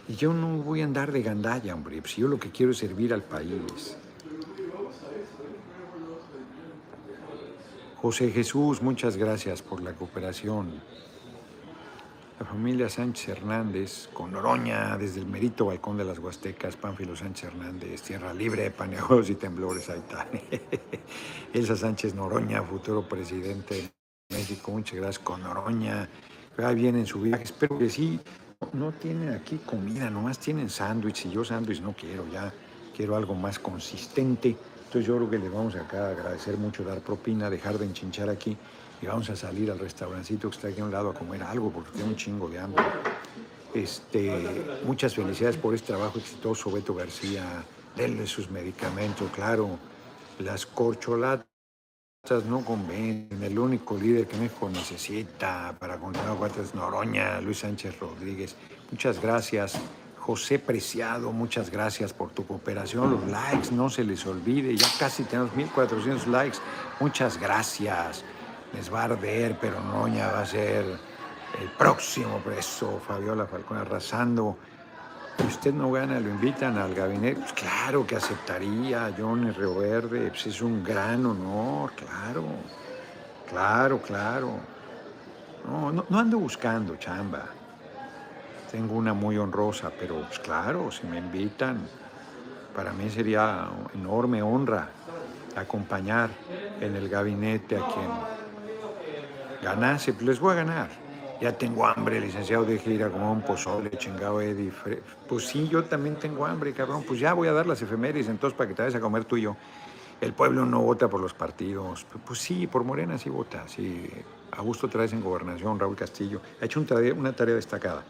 Y yo no voy a andar de gandalla, hombre. Si yo lo que quiero es servir al país. José Jesús, muchas gracias por la cooperación la familia Sánchez Hernández, con Noroña, desde el merito balcón de las Huastecas, Pánfilo Sánchez Hernández, Tierra Libre, Paneagudos y Temblores, ahí está. Elsa Sánchez Noroña, futuro presidente de México, muchas gracias con Noroña. Va bien en su viaje, espero que sí. No tienen aquí comida, nomás tienen sándwich, y yo sándwich no quiero, ya quiero algo más consistente. Yo creo que les vamos acá a agradecer mucho dar propina, dejar de enchinchar aquí y vamos a salir al restaurancito que está aquí a un lado a comer algo porque tengo un chingo de hambre. Este, muchas felicidades por este trabajo exitoso, Beto García. Denle sus medicamentos, claro. Las corcholatas no convencen. El único líder que México necesita para continuar con es Noroña, Luis Sánchez Rodríguez. Muchas gracias. José Preciado, muchas gracias por tu cooperación. Los likes, no se les olvide. Ya casi tenemos 1400 likes. Muchas gracias. Les va a arder, pero Noña va a ser el próximo preso. Fabiola Falcón arrasando. Si usted no gana, lo invitan al gabinete. Pues claro que aceptaría, John Río Verde. Pues es un gran honor, claro. Claro, claro. No, no, no ando buscando chamba. Tengo una muy honrosa, pero pues claro, si me invitan, para mí sería enorme honra acompañar en el gabinete a quien ganase, pues les voy a ganar. Ya tengo hambre, licenciado, de gira como un pozole, chingado Eddie. Pues sí, yo también tengo hambre, cabrón. Pues ya voy a dar las efemérides, entonces para que te vayas a comer tú y yo. El pueblo no vota por los partidos. Pues sí, por Morena sí vota. Sí, Augusto Traes en gobernación, Raúl Castillo. Ha hecho una tarea destacada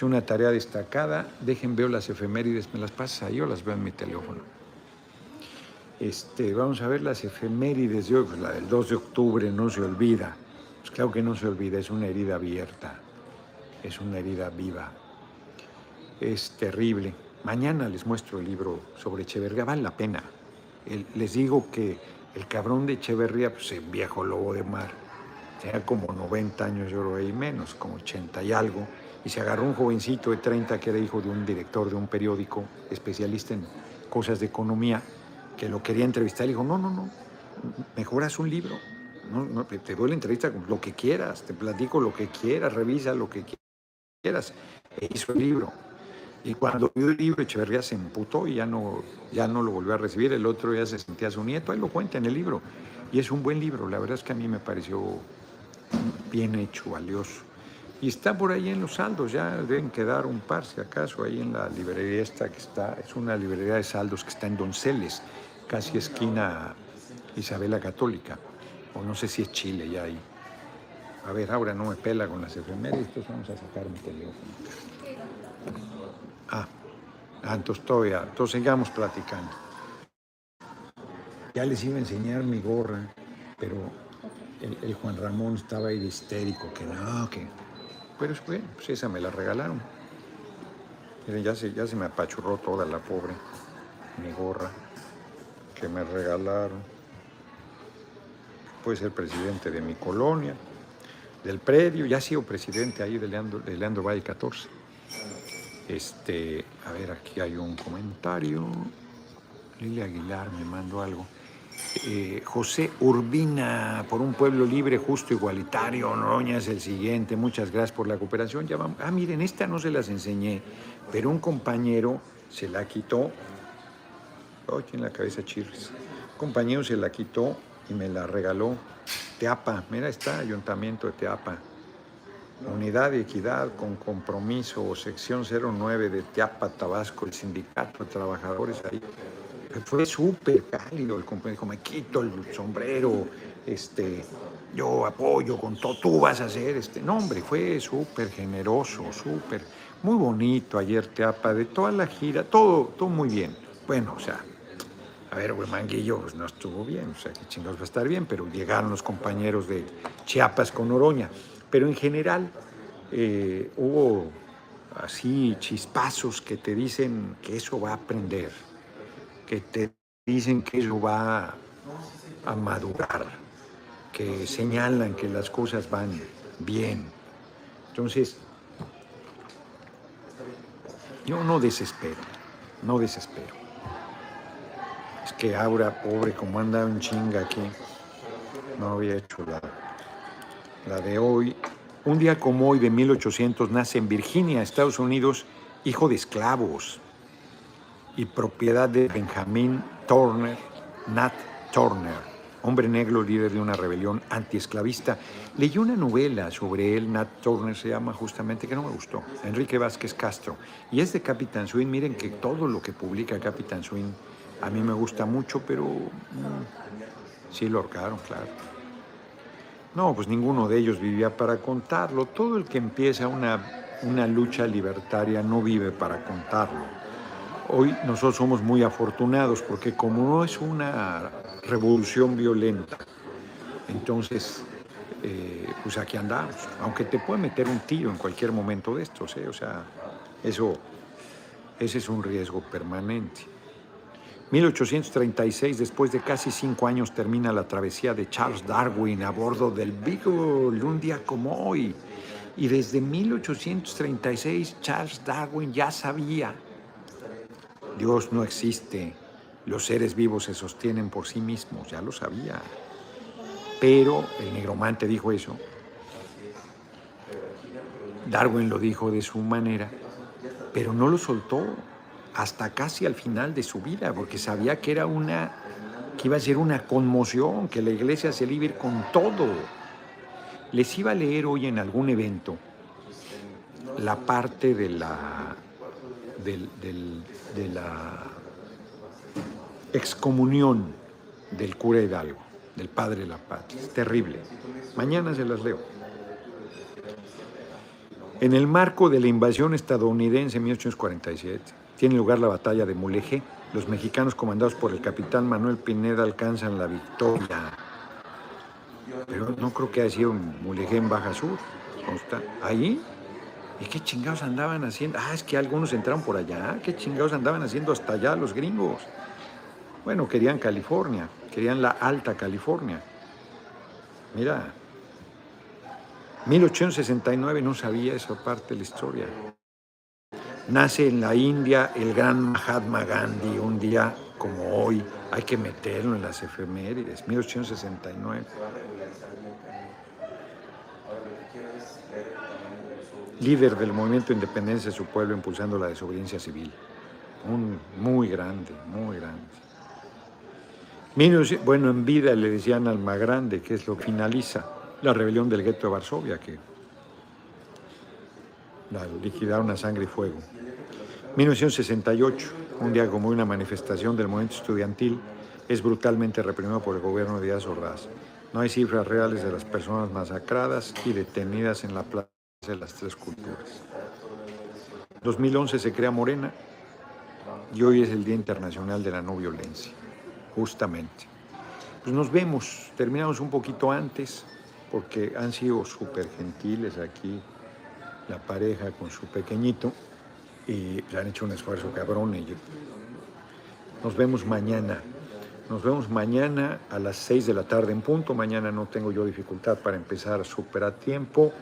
hecho una tarea destacada. Dejen, veo las efemérides, me las pasas ahí o las veo en mi teléfono. Este, vamos a ver las efemérides de hoy, pues la del 2 de octubre no se olvida. Pues claro que no se olvida, es una herida abierta, es una herida viva. Es terrible. Mañana les muestro el libro sobre Echeverría, vale la pena. les digo que el cabrón de Echeverría, pues es viejo lobo de mar, tenía como 90 años, yo creo, y menos, como 80 y algo y se agarró un jovencito de 30 que era hijo de un director de un periódico especialista en cosas de economía que lo quería entrevistar y dijo, no, no, no, mejoras un libro, te doy la entrevista con lo que quieras, te platico lo que quieras, revisa lo que quieras. E hizo el libro. Y cuando vio el libro, Echeverría se emputó y ya no, ya no lo volvió a recibir. El otro ya se sentía su nieto. Ahí lo cuenta en el libro. Y es un buen libro. La verdad es que a mí me pareció bien hecho, valioso. Y está por ahí en los saldos, ya deben quedar un par, si acaso, ahí en la librería esta que está, es una librería de saldos que está en Donceles, casi esquina Isabela Católica, o no sé si es Chile ya ahí. A ver, ahora no me pela con las efemérides, entonces vamos a sacar mi teléfono. Ah, ah entonces todavía, entonces sigamos platicando. Ya les iba a enseñar mi gorra, pero el, el Juan Ramón estaba ahí de histérico, que no, que pero bueno, pues esa me la regalaron. Miren, ya se, ya se me apachurró toda la pobre, mi gorra, que me regalaron. Puede ser presidente de mi colonia, del predio, ya ha sido presidente ahí de Leandro, Leandro Valle 14. Este, a ver, aquí hay un comentario. Lilia Aguilar me mandó algo. Eh, José Urbina, por un pueblo libre, justo, igualitario. Noroña es el siguiente. Muchas gracias por la cooperación. Ya vamos. Ah, miren, esta no se las enseñé, pero un compañero se la quitó. Ay, en la cabeza chirris. Un compañero se la quitó y me la regaló. Teapa, mira, está Ayuntamiento de Teapa. Unidad de Equidad con Compromiso, sección 09 de Teapa, Tabasco, el Sindicato de Trabajadores ahí fue súper cálido el compañero, me quito el sombrero, este, yo apoyo con todo, tú vas a hacer, este, no hombre, fue súper generoso, súper, muy bonito ayer Teapa, de toda la gira, todo, todo muy bien. Bueno, o sea, a ver, Manguillo pues no estuvo bien, o sea, que chingados va a estar bien, pero llegaron los compañeros de Chiapas con Oroña. Pero en general eh, hubo así chispazos que te dicen que eso va a aprender que te dicen que eso va a madurar, que señalan que las cosas van bien. Entonces, yo no desespero, no desespero. Es que ahora, pobre, como anda en chinga aquí, no había hecho la, la de hoy. Un día como hoy de 1800 nace en Virginia, Estados Unidos, hijo de esclavos y propiedad de Benjamin Turner, Nat Turner, hombre negro líder de una rebelión antiesclavista. Leí una novela sobre él, Nat Turner se llama justamente, que no me gustó, Enrique Vázquez Castro, y es de Capitán Swing. Miren que todo lo que publica Capitán Swing a mí me gusta mucho, pero mm, sí lo ahorcaron, claro. No, pues ninguno de ellos vivía para contarlo. Todo el que empieza una, una lucha libertaria no vive para contarlo Hoy nosotros somos muy afortunados porque como no es una revolución violenta, entonces, eh, pues aquí andamos. Aunque te puede meter un tiro en cualquier momento de estos, ¿eh? o sea, eso Ese es un riesgo permanente. 1836, después de casi cinco años, termina la travesía de Charles Darwin a bordo del Beagle, un día como hoy. Y desde 1836 Charles Darwin ya sabía, Dios no existe, los seres vivos se sostienen por sí mismos, ya lo sabía. Pero el negromante dijo eso. Darwin lo dijo de su manera, pero no lo soltó hasta casi al final de su vida, porque sabía que era una, que iba a ser una conmoción, que la iglesia se ir con todo. Les iba a leer hoy en algún evento la parte de la, de la excomunión del cura Hidalgo, del padre de la patria. Es terrible. Mañana se las leo. En el marco de la invasión estadounidense en 1847, tiene lugar la batalla de Mulegé. Los mexicanos comandados por el capitán Manuel Pineda alcanzan la victoria. Pero no creo que haya sido Mulegé en Baja Sur. ¿Ahí? ¿Y qué chingados andaban haciendo? Ah, es que algunos entraron por allá. ¿Qué chingados andaban haciendo hasta allá los gringos? Bueno, querían California, querían la Alta California. Mira, 1869 no sabía esa parte de la historia. Nace en la India el gran Mahatma Gandhi, un día como hoy, hay que meterlo en las efemérides, 1869. Líder del movimiento de independencia de su pueblo impulsando la desobediencia civil. Un muy grande, muy grande. Bueno, en vida le decían Alma Grande, que es lo que finaliza la rebelión del gueto de Varsovia, que la liquidaron a sangre y fuego. 1968, un día como una manifestación del movimiento estudiantil, es brutalmente reprimido por el gobierno de Díaz Ordaz. No hay cifras reales de las personas masacradas y detenidas en la plaza de las tres culturas. 2011 se crea Morena y hoy es el Día Internacional de la No Violencia, justamente. Pues nos vemos, terminamos un poquito antes, porque han sido súper gentiles aquí la pareja con su pequeñito y le han hecho un esfuerzo cabrón. Nos vemos mañana. Nos vemos mañana a las 6 de la tarde en punto. Mañana no tengo yo dificultad para empezar súper a tiempo,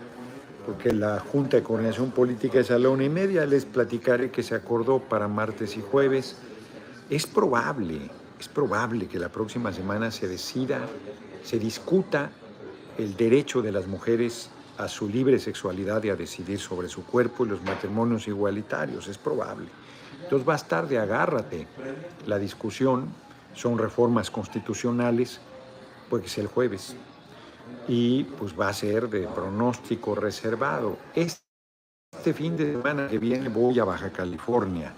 porque la Junta de Coordinación Política es a la una y media. Les platicaré que se acordó para martes y jueves. Es probable, es probable que la próxima semana se decida, se discuta el derecho de las mujeres a su libre sexualidad y a decidir sobre su cuerpo y los matrimonios igualitarios, es probable. Entonces va a estar de agárrate la discusión, son reformas constitucionales, pues el jueves, y pues va a ser de pronóstico reservado. Este fin de semana que viene voy a Baja California,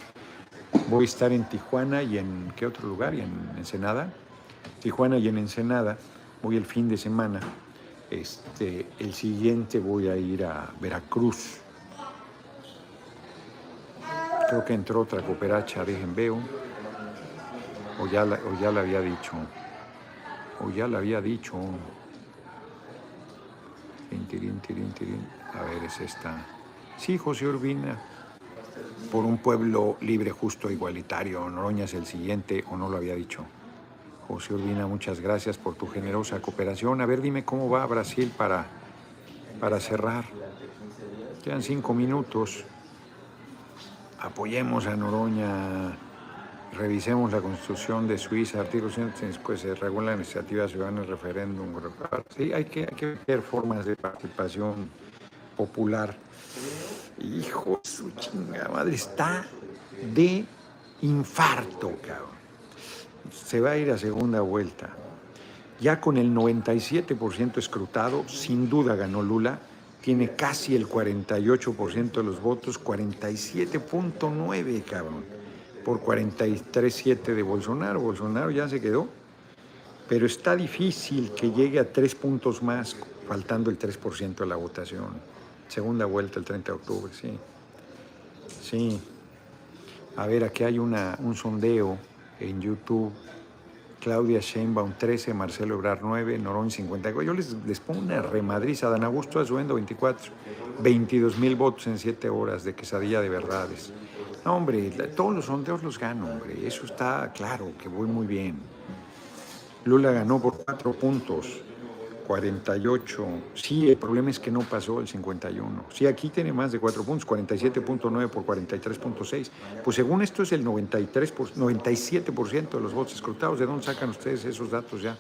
voy a estar en Tijuana y en, ¿qué otro lugar? Y en Ensenada. Tijuana y en Ensenada, voy el fin de semana este, el siguiente voy a ir a Veracruz. Creo que entró otra cooperacha, dejen veo. O ya, o ya la había dicho. O ya la había dicho. A ver, es esta. Sí, José Urbina. Por un pueblo libre, justo, igualitario. Noroña es el siguiente, o no lo había dicho. José Urbina, muchas gracias por tu generosa cooperación. A ver, dime cómo va Brasil para, para cerrar. Quedan cinco minutos. Apoyemos a Noroña, revisemos la constitución de Suiza, artículo 135, pues se regula la iniciativa ciudadana, el referéndum. Sí, hay que, hay que ver formas de participación popular. Hijo de su chinga madre, está de infarto, cabrón se va a ir a segunda vuelta. Ya con el 97% escrutado, sin duda ganó Lula, tiene casi el 48% de los votos, 47.9, cabrón, por 43.7 de Bolsonaro. Bolsonaro ya se quedó, pero está difícil que llegue a tres puntos más, faltando el 3% de la votación. Segunda vuelta el 30 de octubre, sí. Sí. A ver, aquí hay una, un sondeo en YouTube. Claudia Sheinbaum 13, Marcelo Ebrard 9, Norón 54. Yo les, pongo una remadriza. Dan Augusto subiendo 24. 22 mil votos en 7 horas de quesadilla de verdades. No, hombre, todos los sondeos los gano, hombre. Eso está claro, que voy muy bien. Lula ganó por cuatro puntos. 48. Sí, el problema es que no pasó el 51. Sí, aquí tiene más de 4 puntos, 47.9 por 43.6. Pues según esto es el 93 97% de los votos escrutados. ¿De dónde sacan ustedes esos datos ya?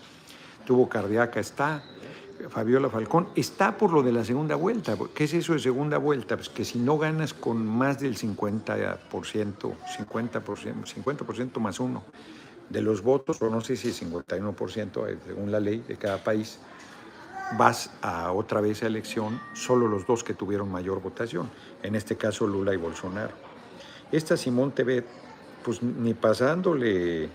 Tuvo cardíaca, está. Fabiola Falcón, está por lo de la segunda vuelta. ¿Qué es eso de segunda vuelta? Pues que si no ganas con más del 50%, 50%, 50% más uno de los votos, o no sé si 51% eh, según la ley de cada país, vas a otra vez a elección solo los dos que tuvieron mayor votación, en este caso Lula y Bolsonaro. Esta Simón TV, pues ni pasándole,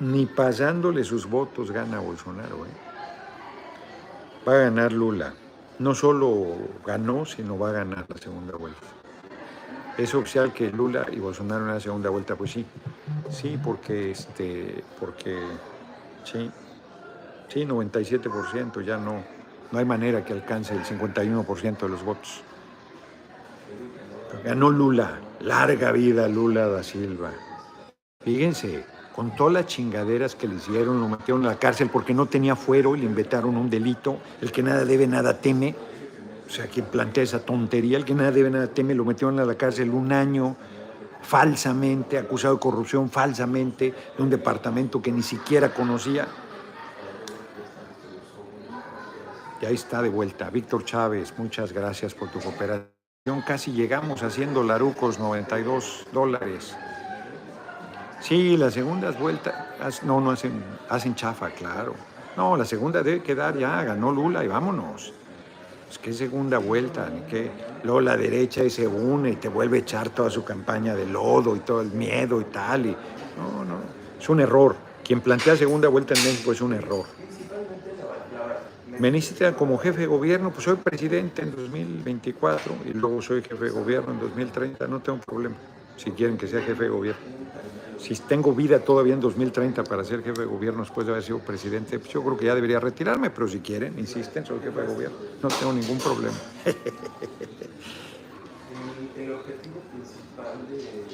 ni pasándole sus votos gana Bolsonaro. ¿eh? Va a ganar Lula. No solo ganó, sino va a ganar la segunda vuelta. ¿Es oficial que Lula y Bolsonaro en la segunda vuelta? Pues sí, sí, porque, este, porque, sí, Sí, 97%, ya no, no hay manera que alcance el 51% de los votos. Ganó Lula, larga vida Lula da Silva. Fíjense, con todas las chingaderas que le hicieron, lo metieron a la cárcel porque no tenía fuero y le inventaron un delito. El que nada debe, nada teme. O sea, quien plantea esa tontería, el que nada debe, nada teme, lo metieron a la cárcel un año falsamente, acusado de corrupción falsamente, de un departamento que ni siquiera conocía. Y ahí está de vuelta. Víctor Chávez, muchas gracias por tu cooperación. Casi llegamos haciendo larucos 92 dólares. Sí, las segundas vueltas, no, no hacen, hacen chafa, claro. No, la segunda debe quedar ya, ganó Lula y vámonos. Es que segunda vuelta, ni que luego la derecha se une y te vuelve a echar toda su campaña de lodo y todo el miedo y tal. Y, no, no, es un error. Quien plantea segunda vuelta en México es un error. Me como jefe de gobierno, pues soy presidente en 2024 y luego soy jefe de gobierno en 2030, no tengo problema, si quieren que sea jefe de gobierno. Si tengo vida todavía en 2030 para ser jefe de gobierno después de haber sido presidente, pues yo creo que ya debería retirarme, pero si quieren, insisten, soy jefe de gobierno, no tengo ningún problema.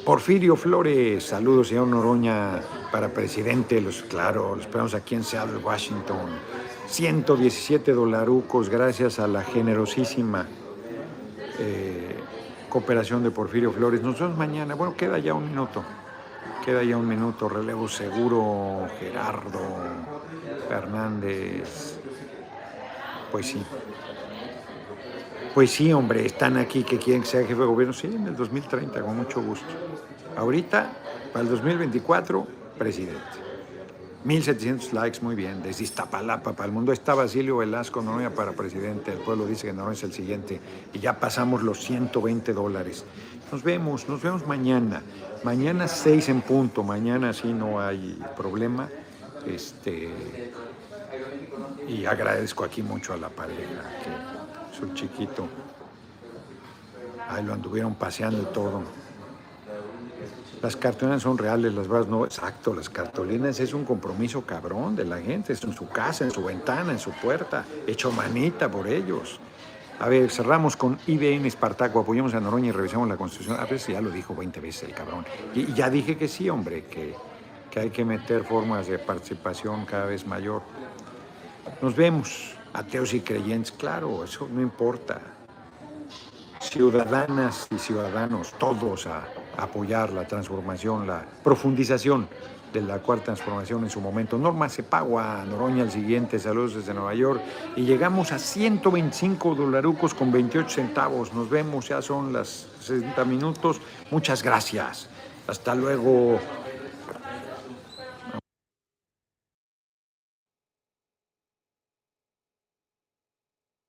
Porfirio Flores, saludos, señor Noroña, para presidente, los, claro, los esperamos aquí en Seattle, Washington. 117 dolarucos gracias a la generosísima eh, cooperación de Porfirio Flores. Nos vemos mañana. Bueno, queda ya un minuto. Queda ya un minuto. Relevo seguro, Gerardo, Fernández. Pues sí. Pues sí, hombre, están aquí que quieren que sea jefe de gobierno. Sí, en el 2030, con mucho gusto. Ahorita, para el 2024, presidente. 1700 likes, muy bien. Desde Iztapalapa para el mundo está Basilio Velasco Noroña para presidente. El pueblo dice que Noroña es el siguiente. Y ya pasamos los 120 dólares. Nos vemos, nos vemos mañana. Mañana 6 en punto. Mañana sí no hay problema. Este, y agradezco aquí mucho a la pareja, que su chiquito. Ahí lo anduvieron paseando y todo. Las cartolinas son reales, las bravas no. Exacto, las cartolinas es un compromiso cabrón de la gente, es en su casa, en su ventana, en su puerta, hecho manita por ellos. A ver, cerramos con IBN Espartaco, apoyamos a Noroña y revisamos la Constitución. A si ya lo dijo 20 veces el cabrón. Y, ya dije que sí, hombre, que, que hay que meter formas de participación cada vez mayor. Nos vemos, ateos y creyentes, claro, eso no importa. Ciudadanas y ciudadanos, todos a apoyar la transformación, la profundización de la cuarta transformación en su momento. Norma Cepagua, Noroña, el siguiente, saludos desde Nueva York. Y llegamos a 125 dolarucos con 28 centavos. Nos vemos, ya son las 60 minutos. Muchas gracias. Hasta luego.